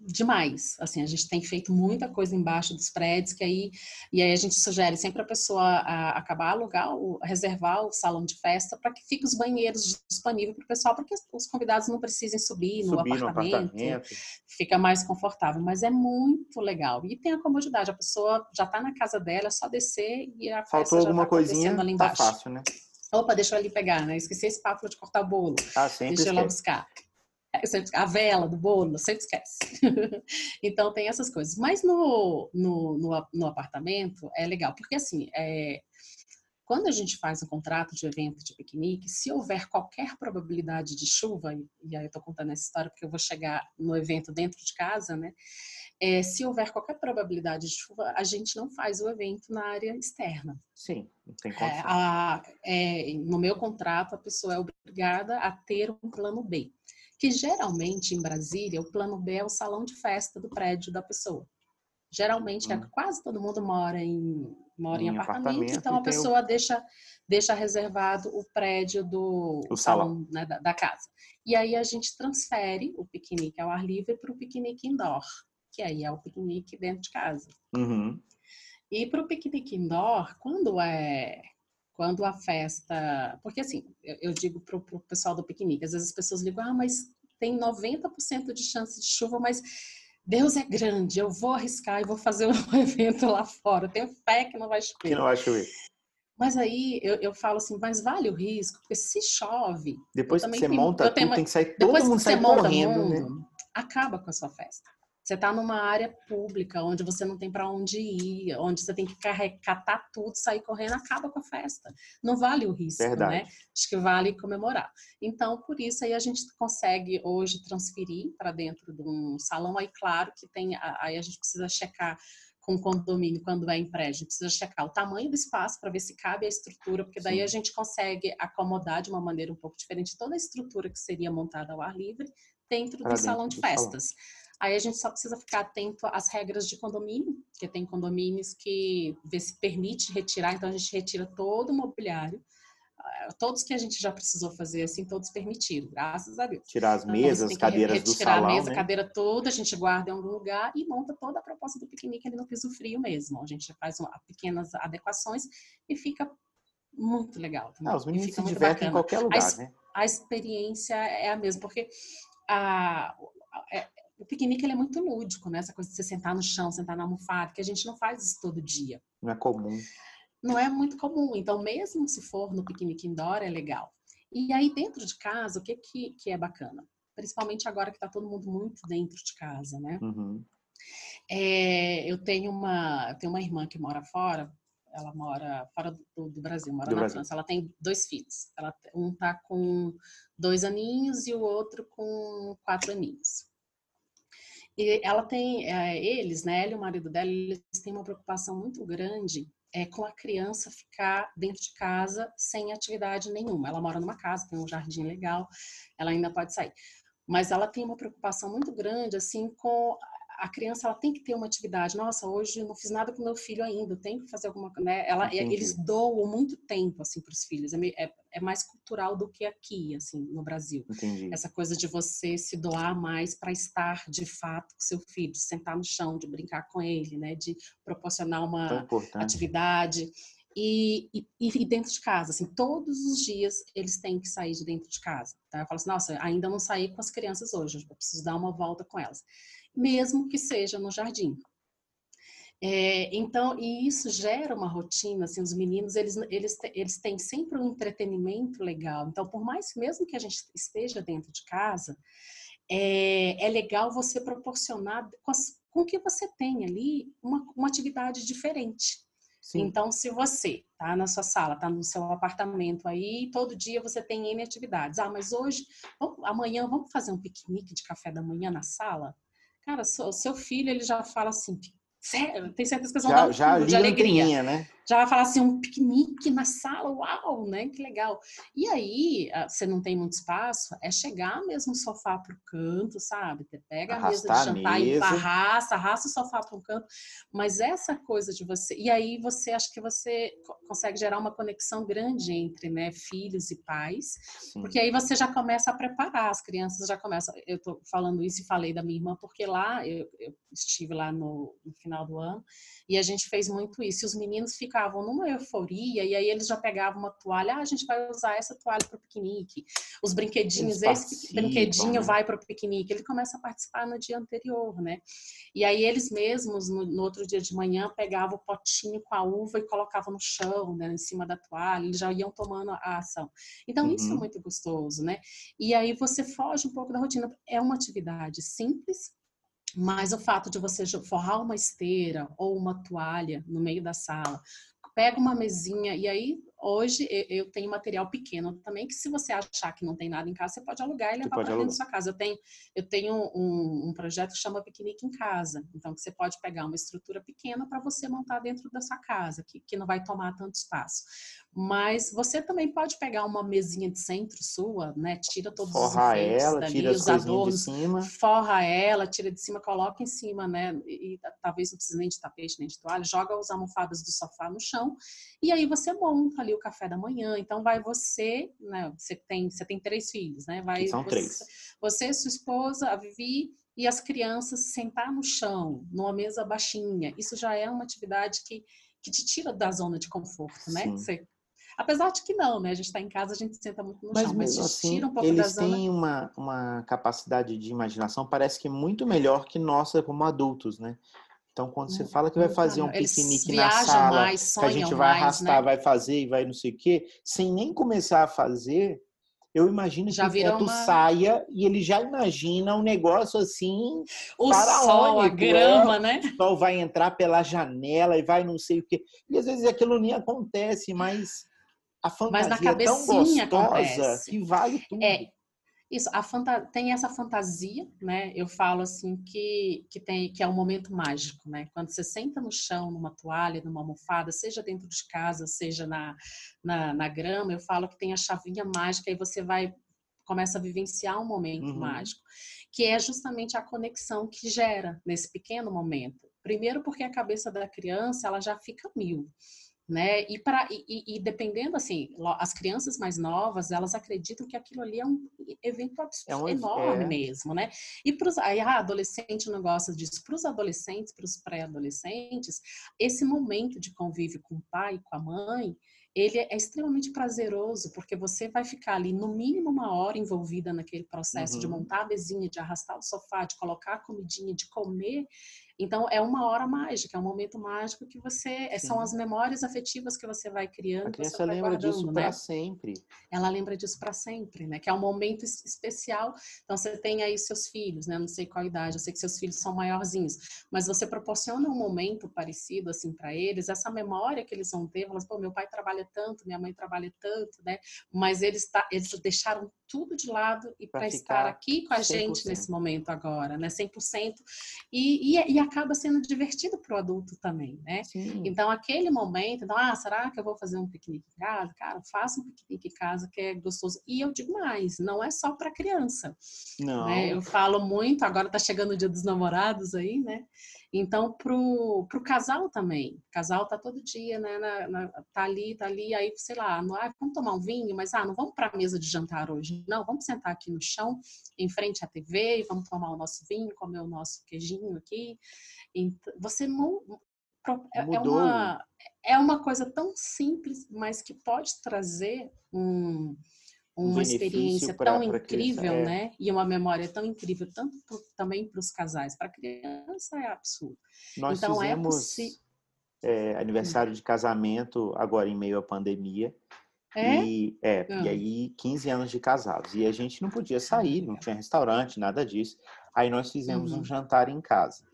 Speaker 2: demais. Assim, a gente tem feito muita coisa embaixo dos prédios, que aí, e aí a gente sugere sempre a pessoa a, acabar alugar, o, reservar o salão de festa para que fique os banheiros disponíveis para o pessoal, para que os convidados não precisem subir no,
Speaker 1: Subir no
Speaker 2: apartamento,
Speaker 1: apartamento.
Speaker 2: fica mais confortável. Mas é muito legal. E tem a comodidade, a pessoa já está na casa dela, é só descer e a festa
Speaker 1: Faltou
Speaker 2: já
Speaker 1: alguma
Speaker 2: tá
Speaker 1: coisinha,
Speaker 2: ali
Speaker 1: tá
Speaker 2: embaixo.
Speaker 1: fácil, né?
Speaker 2: Opa, deixa eu ali pegar, né? Esqueci a espátula de cortar bolo.
Speaker 1: Ah,
Speaker 2: Deixa eu lá buscar. É, A vela do bolo, sempre esquece. então tem essas coisas. Mas no, no, no, no apartamento é legal, porque assim, é, quando a gente faz um contrato de evento de piquenique, se houver qualquer probabilidade de chuva, e, aí eu tô contando essa história porque eu vou chegar no evento dentro de casa, né? É, se houver qualquer probabilidade de chuva, a gente não faz o evento na área externa.
Speaker 1: Sim, não tem
Speaker 2: É,
Speaker 1: condição.
Speaker 2: a- é, no meu contrato, a pessoa é obrigada a ter um plano B, que geralmente em Brasília, o plano B é o salão de festa do prédio da pessoa. Geralmente, é,
Speaker 1: Hum.
Speaker 2: quase todo mundo mora em, mora em,
Speaker 1: Em
Speaker 2: apartamento,
Speaker 1: apartamento
Speaker 2: então a
Speaker 1: o-
Speaker 2: pessoa deixa, deixa reservado o prédio do
Speaker 1: O
Speaker 2: o salão né, da, da casa. E aí a gente transfere o piquenique ao ar livre para o piquenique indoor, que aí é o piquenique dentro de casa.
Speaker 1: Uhum.
Speaker 2: E para o piquenique indoor, quando é quando a festa, porque assim, eu, eu digo para o pessoal do piquenique, às vezes as pessoas ligam, ah, mas tem 90% de chance de chuva, mas Deus é grande, eu vou arriscar e vou fazer um evento lá fora, eu tenho fé que não vai
Speaker 1: Que
Speaker 2: chover.
Speaker 1: não vai chover.
Speaker 2: Mas aí eu, eu falo assim, mas vale o risco, porque se chove,
Speaker 1: Depois que você
Speaker 2: tenho-
Speaker 1: monta
Speaker 2: tenho
Speaker 1: tudo, tem que sair todo
Speaker 2: que
Speaker 1: mundo sai correndo, né?
Speaker 2: mundo, acaba com a sua festa. Você está numa área pública, onde você não tem para onde ir, onde você tem que carregar, catar tudo, sair correndo, acaba com a festa. Não vale o risco, né?
Speaker 1: Verdade.
Speaker 2: Acho que vale comemorar. Então, por isso aí a gente consegue hoje transferir para dentro de um salão. Aí, claro que tem, aí a gente precisa checar com o condomínio quando é em prédio, a gente precisa checar o tamanho do espaço para ver se cabe a estrutura, porque daí
Speaker 1: Sim.
Speaker 2: a gente consegue acomodar de uma maneira um pouco diferente toda a estrutura que seria montada ao ar livre dentro
Speaker 1: Pra
Speaker 2: do salão de
Speaker 1: do salão.
Speaker 2: Aí a gente só precisa ficar atento às regras de condomínio, porque tem condomínios que vê se permite retirar, então a gente retira todo o mobiliário, todos que a gente já precisou fazer assim, todos permitidos, graças a Deus.
Speaker 1: Tirar as então, mesas, as cadeiras do salão,
Speaker 2: a
Speaker 1: mesa,
Speaker 2: né? a cadeira toda, a gente guarda em algum lugar e monta toda a proposta do piquenique ali no piso frio mesmo. A gente faz uma, pequenas adequações e fica muito legal.
Speaker 1: Ah, os meninos se divertem em qualquer lugar,
Speaker 2: a,
Speaker 1: né?
Speaker 2: A experiência é a mesma, porque a, é, o piquenique ele é muito lúdico, né? Essa coisa de você sentar no chão, sentar na almofada, que a gente não faz isso todo dia.
Speaker 1: Não é comum.
Speaker 2: Não é muito comum. Então, mesmo se for no piquenique indoor, é legal. E aí, dentro de casa, o que, que, que é bacana? Principalmente agora que está todo mundo muito dentro de casa, né?
Speaker 1: Uhum.
Speaker 2: É, eu tenho uma, eu tenho uma irmã que mora fora, ela mora fora do, do Brasil, mora do na Brasil. França. Ela tem dois filhos. Ela, um tá com dois aninhos e o outro com quatro aninhos. E ela tem, é, eles, né, ela e o marido dela, eles têm uma preocupação muito grande é, com a criança ficar dentro de casa sem atividade nenhuma. Ela mora numa casa, tem um jardim legal, ela ainda pode sair. Mas ela tem uma preocupação muito grande, assim, com a criança ela tem que ter uma atividade. Nossa, hoje não fiz nada com meu filho ainda, tenho que fazer alguma né? Ela, eles doam muito tempo assim para os filhos. É, é, é, mais cultural do que aqui, assim, no Brasil.
Speaker 1: Entendi.
Speaker 2: Essa coisa de você se doar mais para estar de fato com seu filho, de sentar no chão, de brincar com ele, né? De proporcionar uma atividade. E, e, e, dentro de casa, assim, todos os dias eles têm que sair de dentro de casa. Tá? Eu falo assim, nossa, ainda não saí com as crianças hoje, eu preciso dar uma volta com elas mesmo que seja no jardim. É, então, e isso gera uma rotina, assim, os meninos, eles, eles, eles têm sempre um entretenimento legal. Então, por mais, mesmo que a gente esteja dentro de casa, é, é legal você proporcionar com, as, com que você tem ali uma, uma atividade diferente. Sim. Então, se você tá na sua sala, tá no seu apartamento aí, todo dia você tem N atividades. Ah, mas hoje, vamos, amanhã, vamos fazer um piquenique de café da manhã na sala? Cara, o seu filho, ele já fala assim, Sério, tem certas pessoas
Speaker 1: já, já de alegria. Né?
Speaker 2: Já vai falar assim, um piquenique na sala, uau, né? Que legal. E aí, ah, você não tem muito espaço, é chegar mesmo o sofá pro canto, sabe? Você pega Arrastar a mesa de jantar e arrasta, arrasta o sofá para um canto. Mas essa coisa de você. E aí você acha que você consegue gerar uma conexão grande entre né, filhos e pais, Sim. porque aí você já começa a preparar, as crianças já começam. Eu tô falando isso e falei da minha irmã, porque lá eu, eu estive lá no, no final do ano, e a gente fez muito isso. E os meninos ficavam numa euforia, e aí eles já pegavam uma toalha, ah, a gente vai usar essa toalha para o piquenique. Os brinquedinhos, esse brinquedinho vai para o piquenique. Ele começa a participar no dia anterior, né? E aí eles mesmos, no, no outro dia de manhã, pegavam o potinho com a uva e colocavam no chão, né, em cima da toalha, eles já iam tomando a ação. Então, uhum. isso é muito gostoso, né? E aí você foge um pouco da rotina. É uma atividade simples, mas o fato de você forrar uma esteira ou uma toalha no meio da sala, pega uma mesinha e aí Hoje eu tenho material pequeno também, que se você achar que não tem nada em casa, você pode alugar e levar para dentro da sua casa. Eu tenho, eu tenho um, um, projeto que chama Piquenique em Casa. Então, você pode pegar uma estrutura pequena para você montar dentro da sua casa, que, que não vai tomar tanto espaço. Mas você também pode pegar uma mesinha de centro sua, né? Tira todos
Speaker 1: forra
Speaker 2: os
Speaker 1: enfeites ela, dali, tira os adornos,
Speaker 2: de cima. forra ela, tira de cima, coloca em cima, né? E, e talvez não precise nem de tapete, nem de toalha, joga as almofadas do sofá no chão e aí você monta ali o café da manhã. Então vai você, né? Você tem, você tem três filhos, né? Vai
Speaker 1: São
Speaker 2: você,
Speaker 1: três.
Speaker 2: Você, sua esposa, a Vivi e as crianças sentar no chão, numa mesa baixinha. Isso já é uma atividade que, que te tira da zona de conforto, né? Você, apesar de que não, né? A gente está em casa, a gente senta muito no
Speaker 1: mas
Speaker 2: chão,
Speaker 1: mas te assim, tira um pouco
Speaker 2: da
Speaker 1: zona. Eles têm uma, uma capacidade de imaginação, parece que muito melhor que nossa como adultos, né? Então, quando você hum, fala que vai fazer um piquenique na sala,
Speaker 2: mais,
Speaker 1: que a gente vai
Speaker 2: mais,
Speaker 1: arrastar,
Speaker 2: né?
Speaker 1: vai fazer e vai não sei o quê, sem nem começar a fazer, eu imagino
Speaker 2: já
Speaker 1: que o Neto
Speaker 2: uma...
Speaker 1: saia e ele já imagina um negócio assim
Speaker 2: o sol, a grama, né?
Speaker 1: O sol vai entrar pela janela e vai não sei o quê. E às vezes aquilo nem acontece, mas a fantasia
Speaker 2: mas na
Speaker 1: é tão gostosa
Speaker 2: acontece.
Speaker 1: que vale tudo.
Speaker 2: É, isso, tem essa fantasia, né? Eu falo assim que, que tem que é um momento mágico, né? Quando você senta no chão, numa toalha, numa almofada, seja dentro de casa, seja na, na, na grama, eu falo que tem a chavinha mágica e você vai começa a vivenciar um momento uhum. mágico, que é justamente a conexão que gera nesse pequeno momento. Primeiro porque a cabeça da criança ela já fica mil. Né? E, para e, e, dependendo, assim, as crianças mais novas, elas acreditam que aquilo ali é um evento é um, enorme é. mesmo, né? E para os aí, ah, adolescente não gosta disso. Para os adolescentes, para os pré-adolescentes, esse momento de convívio com o pai e com a mãe, ele é extremamente prazeroso, porque você vai ficar ali no mínimo uma hora envolvida naquele processo uhum. de montar a mesinha, de arrastar o sofá, de colocar a comidinha, de comer, então, é uma hora mágica, é um momento mágico que você. Eh, Sim. São as memórias afetivas que você vai criando. A
Speaker 1: criança lembra disso né? para sempre.
Speaker 2: Ela lembra disso para sempre, né? Que é um momento especial. Então, você tem aí seus filhos, né? Não sei qual idade, eu sei que seus filhos são maiorzinhos, mas você proporciona um momento parecido, assim, para eles, essa memória que eles vão ter, falam assim, pô, meu pai trabalha tanto, minha mãe trabalha tanto, né? Mas eles, tá, eles deixaram tudo de lado e para estar aqui com a 100%. gente nesse momento agora, né? 100%. E, e, e acaba sendo divertido para o adulto também, né? Sim. Então, aquele momento, então, ah, será que eu vou fazer um piquenique em casa? Cara, faça um piquenique em casa que é gostoso. E eu digo mais, não é só para criança. Não. Né? Eu falo muito, agora tá chegando o dia dos namorados aí, né? Então, pro, pro casal também. O casal tá todo dia, né? Na, na, tá ali, tá ali, aí, sei lá, não, ah, vamos tomar um vinho, mas ah, não vamos para a mesa de jantar hoje. Não, vamos sentar aqui no chão, em frente à TV, e vamos tomar o nosso vinho, comer o nosso queijinho aqui. Então, você não. É, é uma, é uma coisa tão simples, mas que pode trazer um uma experiência pra, tão pra incrível, criança, é. né? E uma memória tão incrível, tanto pro, também para os casais. Para a criança é absurdo.
Speaker 1: Nós então, é fizemos é, é, aniversário de casamento agora em meio à pandemia. É? E, é, e ah. aí 15 anos de casados. E a gente não podia sair, não tinha restaurante, nada disso. Aí nós fizemos uhum. um jantar em casa,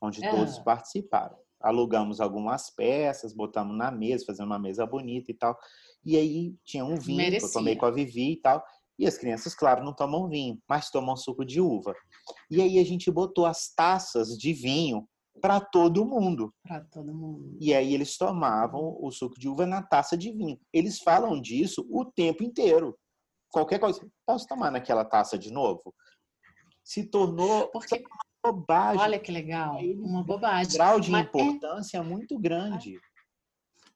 Speaker 1: onde todos participaram. Alugamos algumas peças, botamos na mesa, fazendo uma mesa bonita e tal. E aí tinha um vinho Merecia. que eu tomei com a Vivi e tal. E as crianças, claro, não tomam vinho, mas tomam suco de uva. E aí a gente botou as taças de vinho para todo mundo.
Speaker 2: Para todo mundo.
Speaker 1: E aí eles tomavam o suco de uva na taça de vinho. Eles falam disso o tempo inteiro. Qualquer coisa, posso tomar naquela taça de novo? Se tornou
Speaker 2: Porque... uma bobagem. Olha que legal, uma bobagem. Um
Speaker 1: grau de Mas é importância é... muito grande.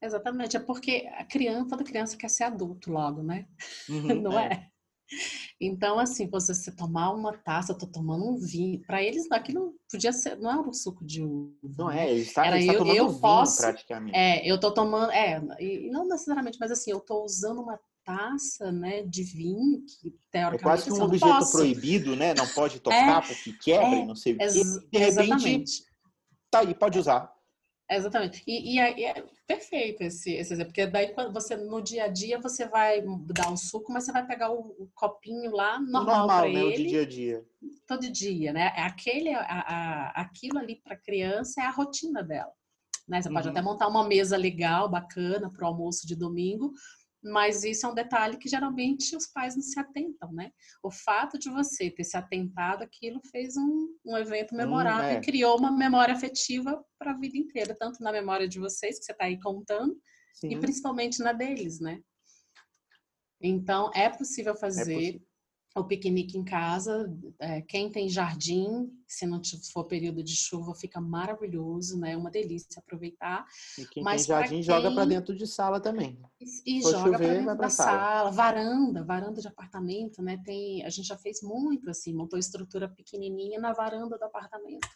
Speaker 2: Exatamente, é porque a criança, toda criança quer ser adulto logo, né? Uhum, não é. é? Então, assim, você, você tomar uma taça, eu tô tomando um vinho, para eles aquilo podia ser, não era um suco de uva.
Speaker 1: Não é, ele está, era, ele eu, eu vinho, posso, praticamente.
Speaker 2: É, eu tô tomando, é, e não necessariamente, mas assim, eu tô usando uma taça, né, de vinho que teoricamente
Speaker 1: é quase que um objeto posso. proibido, né? Não pode tocar é, porque quebra é, e não sei o quê. De repente, exatamente. tá aí, pode usar.
Speaker 2: Exatamente. E, e, é, é perfeito esse, esse exemplo, porque daí quando você no dia a dia você vai dar um suco, mas você vai pegar o, o copinho lá normal, normal para né? ele.
Speaker 1: dia a dia.
Speaker 2: Todo dia, né? É aquele, a, a, aquilo ali para criança é a rotina dela. Né? Você uhum. pode até montar uma mesa legal, bacana para o almoço de domingo, mas isso é um detalhe que geralmente os pais não se atentam, né? O fato de você ter se atentado aquilo fez um, um evento memorável hum, é. e criou uma memória afetiva para a vida inteira, tanto na memória de vocês, que você está aí contando, Sim. e principalmente na deles, né? Então, é possível é fazer. É possível o piquenique em casa. É, quem tem jardim, se não for período de chuva, fica maravilhoso, né? Uma delícia aproveitar.
Speaker 1: E quem Mas tem jardim quem... joga para dentro de sala também.
Speaker 2: E, e joga para dentro da sala. sala. varanda, varanda de apartamento, né? Tem, a gente já fez muito assim, montou estrutura pequenininha na varanda do apartamento.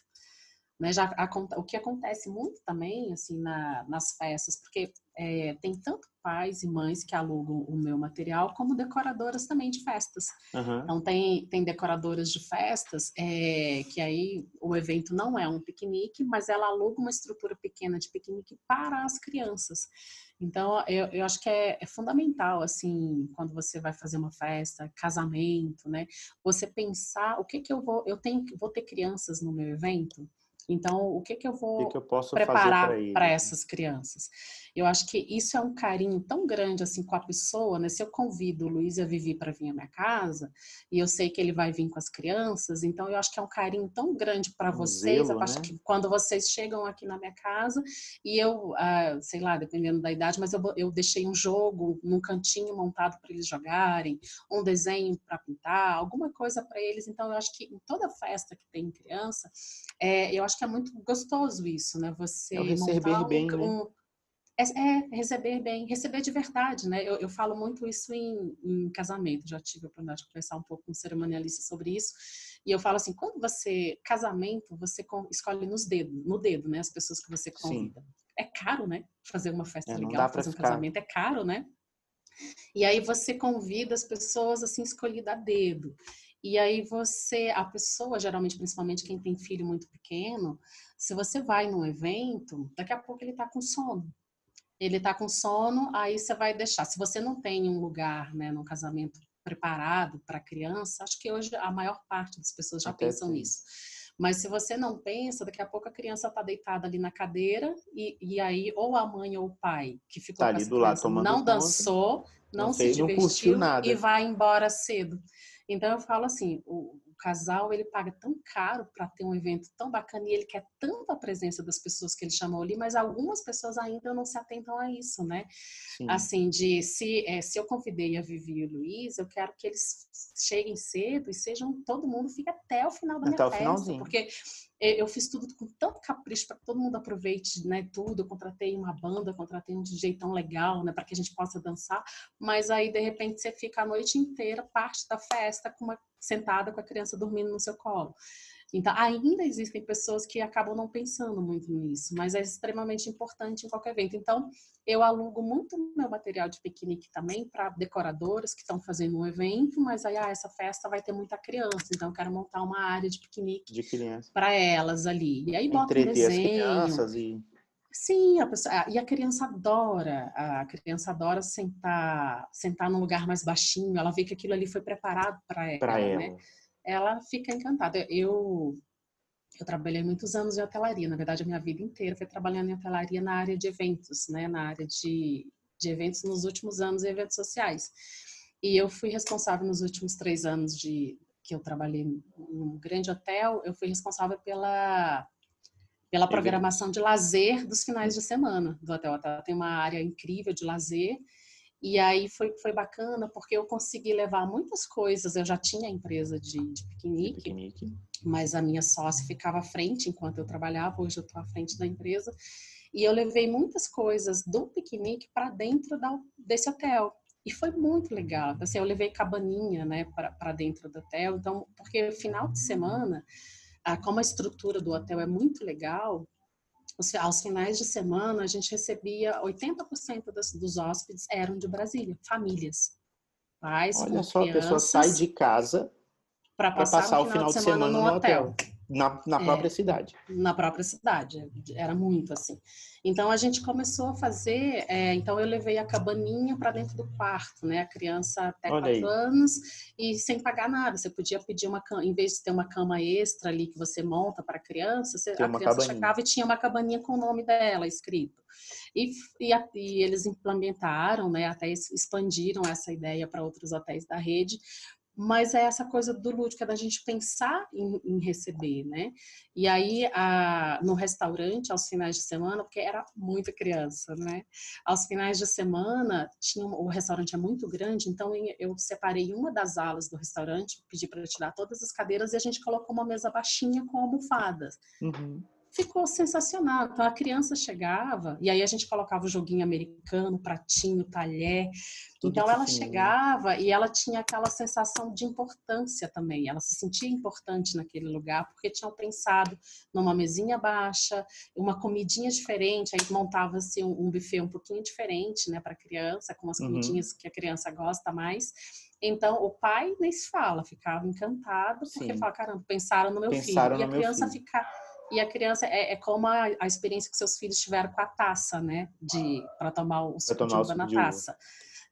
Speaker 2: Né, já, o que acontece muito também assim na, nas festas, porque é, tem tanto pais e mães que alugam o meu material, como decoradoras também de festas. Uhum. Então, tem, tem decoradoras de festas é, que aí o evento não é um piquenique, mas ela aluga uma estrutura pequena de piquenique para as crianças. Então, eu, eu acho que é, é, fundamental, assim, quando você vai fazer uma festa, casamento, né? Você pensar o que que eu vou... Eu tenho, vou ter crianças no meu evento? Então, o que, que eu vou que que eu preparar para essas crianças? Eu acho que isso é um carinho tão grande assim com a pessoa, né? Se eu convido o Luiz e a Vivi para vir à minha casa e eu sei que ele vai vir com as crianças, então eu acho que é um carinho tão grande para um vocês. Zelo, eu acho né? que quando vocês chegam aqui na minha casa e eu, ah, sei lá, dependendo da idade, mas eu, eu deixei um jogo num cantinho montado para eles jogarem, um desenho para pintar, alguma coisa para eles. Então eu acho que em toda festa que tem criança, é, eu acho que é muito gostoso isso, né? Você
Speaker 1: é receber um, bem, né? um,
Speaker 2: É, é, receber bem, receber de verdade, né? Eu, eu falo muito isso em, em, casamento, já tive a oportunidade de conversar um pouco com um cerimonialista sobre isso. E eu falo assim, quando você, casamento, você escolhe nos dedos, no dedo, né? As pessoas que você convida. Sim. É caro, né? Fazer uma festa é, legal, fazer um ficar... casamento é caro, né? E aí você convida as pessoas assim escolhidas a dedo. E aí você, a pessoa, geralmente, principalmente quem tem filho muito pequeno, se você vai num evento, daqui a pouco ele está com sono ele está com sono, aí você vai deixar. Se você não tem um lugar, né, no casamento preparado para criança, acho que hoje a maior parte das pessoas já Até pensam sim. nisso. Mas se você não pensa, daqui a pouco a criança está deitada ali na cadeira e, e aí ou a mãe ou o pai que ficou tá ali do lado não dançou, não, não se divertiu e vai embora cedo. Então eu falo assim, o, casal ele paga tão caro para ter um evento tão bacana e ele quer tanto a presença das pessoas que ele chamou ali, mas algumas pessoas ainda não se atentam a isso, né? Sim. Assim, de se, é, se eu convidei a Vivi e o Luiz, eu quero que eles cheguem cedo e sejam, todo mundo fique até o final da até minha festa. Finalzinho. Porque eu fiz tudo com tanto capricho para que todo mundo aproveite né, tudo. Eu contratei uma banda, contratei um DJ tão legal, né, para que a gente possa dançar. Mas aí, de repente, você fica a noite inteira, parte da festa, com uma, sentada com a criança dormindo no seu colo. Então, ainda existem pessoas que acabam não pensando muito nisso, mas é extremamente importante em qualquer evento. Então, eu alugo muito meu material de piquenique também para decoradoras que estão fazendo um evento, mas aí, ah, essa festa vai ter muita criança, então eu quero montar uma área de piquenique para elas ali. E aí bota um desenho.
Speaker 3: E...
Speaker 2: Sim, a pessoa, e a criança adora, a criança adora sentar, sentar num lugar mais baixinho, ela vê que aquilo ali foi preparado para ela, pra ela. Né? Ela fica encantada. Eu eu trabalhei muitos anos em hotelaria, na verdade a minha vida inteira foi trabalhando em hotelaria na área de eventos, né, na área de, de eventos nos últimos anos e eventos sociais. E eu fui responsável nos últimos três anos de que eu trabalhei num grande hotel, eu fui responsável pela pela programação de lazer dos finais de semana do hotel. Tem uma área incrível de lazer e aí foi, foi bacana porque eu consegui levar muitas coisas. Eu já tinha empresa de, de piquenique, piquenique, mas a minha sócia ficava à frente enquanto eu trabalhava. Hoje eu estou à frente da empresa. E eu levei muitas coisas do piquenique para dentro da, desse hotel. E foi muito legal. Assim, eu levei cabaninha né, para dentro do hotel. Então, porque final de semana, como a estrutura do hotel é muito legal, aos finais de semana, a gente recebia 80% das, dos hóspedes eram de Brasília, famílias. Pais,
Speaker 3: Olha só, a pessoa sai de casa para passar, passar, o final, de, semana, semana no, no hotel. hotel. Na, na é, própria cidade.
Speaker 2: Na própria cidade, era muito assim. Então a gente começou a fazer, é, então eu levei a cabaninha para dentro do quarto, né? A criança até Olha quatro aí. anos e sem pagar nada. Você podia pedir uma cama, em vez de ter uma cama extra ali que você monta para a criança, você, a criança cabaninha. chegava e tinha uma cabaninha com o nome dela escrito. E, e, a, e eles implementaram, né? Até expandiram essa ideia para outros hotéis da rede, mas é essa coisa do lúdico, é da gente pensar em, em receber, né? E aí, a, no restaurante, aos finais de semana, porque era muita criança, né? Aos finais de semana, tinha, o restaurante é muito grande, então eu separei uma das alas do restaurante, pedi para tirar todas as cadeiras e a gente colocou uma mesa baixinha com almofadas. Uhum ficou sensacional. Então a criança chegava e aí a gente colocava o joguinho americano, pratinho, talher. Tudo então ela chegava e ela tinha aquela sensação de importância também. Ela se sentia importante naquele lugar porque tinham pensado numa mesinha baixa, uma comidinha diferente. Aí montava-se um, um buffet um pouquinho diferente, né, para criança, com as uhum. comidinhas que a criança gosta mais. Então, o pai nem se fala, ficava encantado, porque Sim. fala, caramba, pensaram no meu pensaram filho. No e a criança ficava e a criança é, é como a, a, experiência que seus filhos tiveram com a taça, né? De para tomar o suco de uva na taça.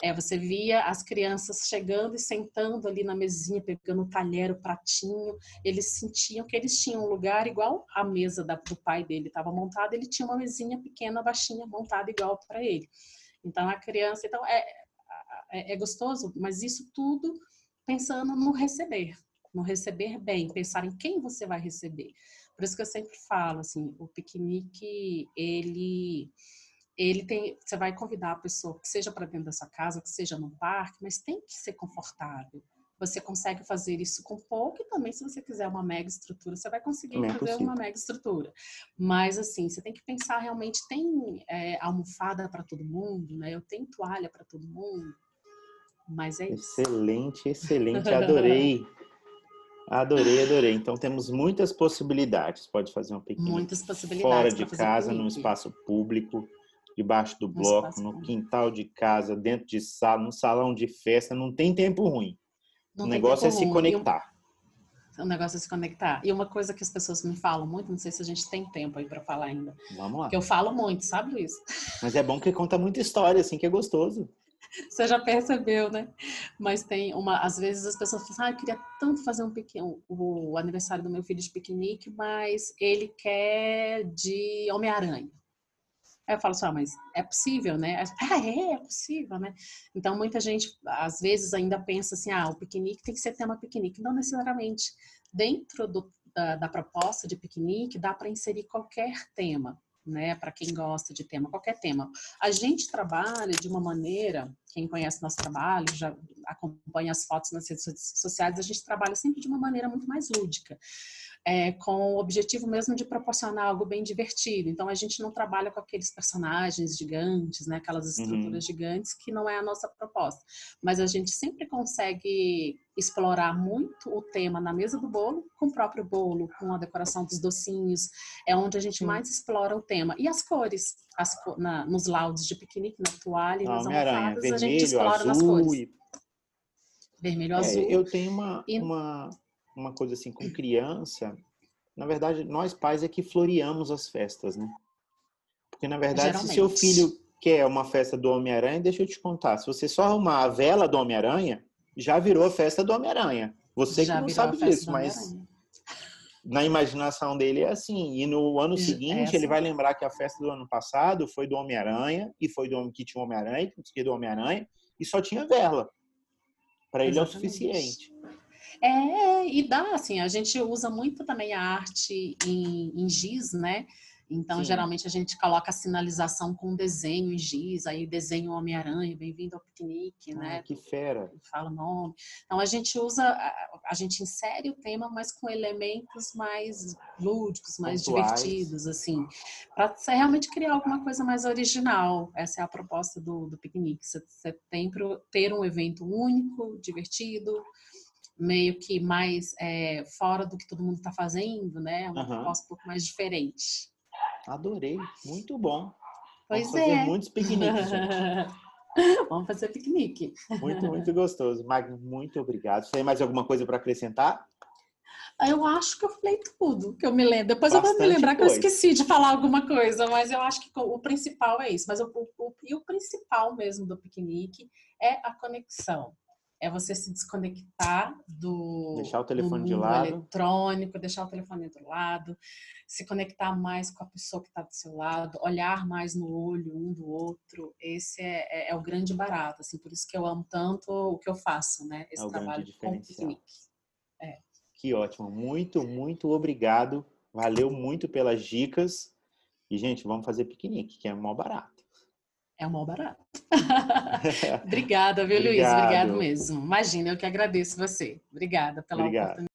Speaker 2: É, você via as crianças chegando e sentando ali na mesinha, pegando o talher, o pratinho. Eles sentiam que eles tinham um lugar igual a mesa da, do pai dele estava montada. Ele tinha uma mesinha pequena, baixinha, montada igual para ele. Então a criança, então é, é, é gostoso, mas isso tudo pensando no receber, no receber bem, pensar em quem você vai receber. Por isso que eu sempre falo, assim, o piquenique, ele ele tem, você vai convidar a pessoa que seja para dentro da sua casa, que seja no parque, mas tem que ser confortável. você consegue fazer isso com pouco e também se você quiser uma mega estrutura, você vai conseguir é fazer uma mega estrutura. Mas assim, você tem que pensar realmente, tem é, almofada para todo mundo, né? Eu tenho toalha para todo mundo, mas é
Speaker 1: isso. Excelente, excelente, adorei. Adorei, adorei. Então temos muitas possibilidades. Pode fazer um pequeno
Speaker 2: muitas possibilidades
Speaker 1: fora de casa, num espaço público, debaixo do bloco, no, no quintal de casa, dentro de sala, no salão de festa. Não tem tempo ruim. Não o negócio é ruim. se conectar.
Speaker 2: O negócio é se conectar. E uma coisa que as pessoas me falam muito, não sei se a gente tem tempo aí para falar ainda.
Speaker 1: Vamos lá.
Speaker 2: Que eu falo muito, sabe, Luiz?
Speaker 1: Mas é bom que conta muita história, assim, que é gostoso.
Speaker 2: Você já percebeu, né? Mas tem uma, às vezes as pessoas falam, ah, eu queria tanto fazer um pequeno, o aniversário do meu filho de piquenique, mas ele quer de Homem-Aranha. Aí eu falo assim, ah, mas é possível, né? Ah, é, é possível, né? Então muita gente às vezes ainda pensa assim, ah, o piquenique tem que ser tema piquenique. Não necessariamente. Dentro do, da, da proposta de piquenique dá para inserir qualquer tema né? Para quem gosta de tema, qualquer tema. A gente trabalha de uma maneira, quem conhece nosso trabalho, já acompanha as fotos nas redes sociais, a gente trabalha sempre de uma maneira muito mais lúdica é, com o objetivo mesmo de proporcionar algo bem divertido. Então a gente não trabalha com aqueles personagens gigantes, né, aquelas uhum. estruturas uhum. gigantes que não é a nossa proposta. Mas a gente sempre consegue explorar muito o tema na mesa do bolo, com o próprio bolo, com a decoração dos docinhos, é onde a gente mais explora o tema. E as cores, as, na, nos laudos de piquenique, na toalha, nas almofadas, vermelho, a gente explora
Speaker 1: azul
Speaker 2: nas cores.
Speaker 1: E...
Speaker 2: Vermelho, é, azul.
Speaker 1: Eu tenho uma, e... uma uma coisa assim com criança, na verdade, nós pais é que floreamos as festas, né? Porque na verdade, Geralmente. se seu filho quer uma festa do Homem-Aranha, deixa eu te contar, se você só arrumar a vela do Homem-Aranha, já virou a festa do Homem-Aranha. Você já que não sabe disso, mas na imaginação dele é assim. E no ano seguinte, é ele vai lembrar que a festa do ano passado foi do Homem-Aranha, e foi do que tinha Homem-Aranha, que do Homem-Aranha, e só tinha vela. Para ele é o suficiente.
Speaker 2: É, e dá, assim, a gente usa muito também a arte em, em giz, né? Então, Sim. geralmente a gente coloca a sinalização com desenho em giz, aí desenho Homem-Aranha, bem-vindo ao piquenique,
Speaker 1: ah,
Speaker 2: né?
Speaker 1: Que fera!
Speaker 2: Fala o nome. Então, a gente usa, a gente insere o tema, mas com elementos mais lúdicos, mais Pontuais. divertidos, assim, para realmente criar alguma coisa mais original. Essa é a proposta do, do piquenique. Você tem ter um evento único, divertido, meio que mais é, fora do que todo mundo está fazendo, né? Uma uhum. proposta um pouco mais diferente.
Speaker 1: Adorei, muito bom.
Speaker 2: Pois
Speaker 1: Vamos é. fazer muitos piqueniques,
Speaker 2: Vamos fazer piquenique.
Speaker 1: Muito, muito gostoso. Magno, muito obrigado. Você tem mais alguma coisa para acrescentar?
Speaker 2: Eu acho que eu falei tudo que eu me lembro. Depois Bastante eu vou me lembrar coisa. que eu esqueci de falar alguma coisa, mas eu acho que o principal é isso. Mas o, o, e o principal mesmo do piquenique é a conexão é você se desconectar do,
Speaker 1: deixar o telefone de lado.
Speaker 2: eletrônico, deixar o telefone do lado, se conectar mais com a pessoa que está do seu lado, olhar mais no olho um do outro. Esse é, é, é, o grande barato, assim, por isso que eu amo tanto o que eu faço, né? Esse
Speaker 1: é
Speaker 2: trabalho com piquenique.
Speaker 1: É. Que ótimo, muito, muito obrigado. Valeu muito pelas dicas. E, gente, vamos fazer piquenique, que é mó barato.
Speaker 2: É um mal barato. Obrigada, viu. Luiz? Obrigado mesmo. Imagina, eu que agradeço você. Obrigada pela Obrigado. oportunidade.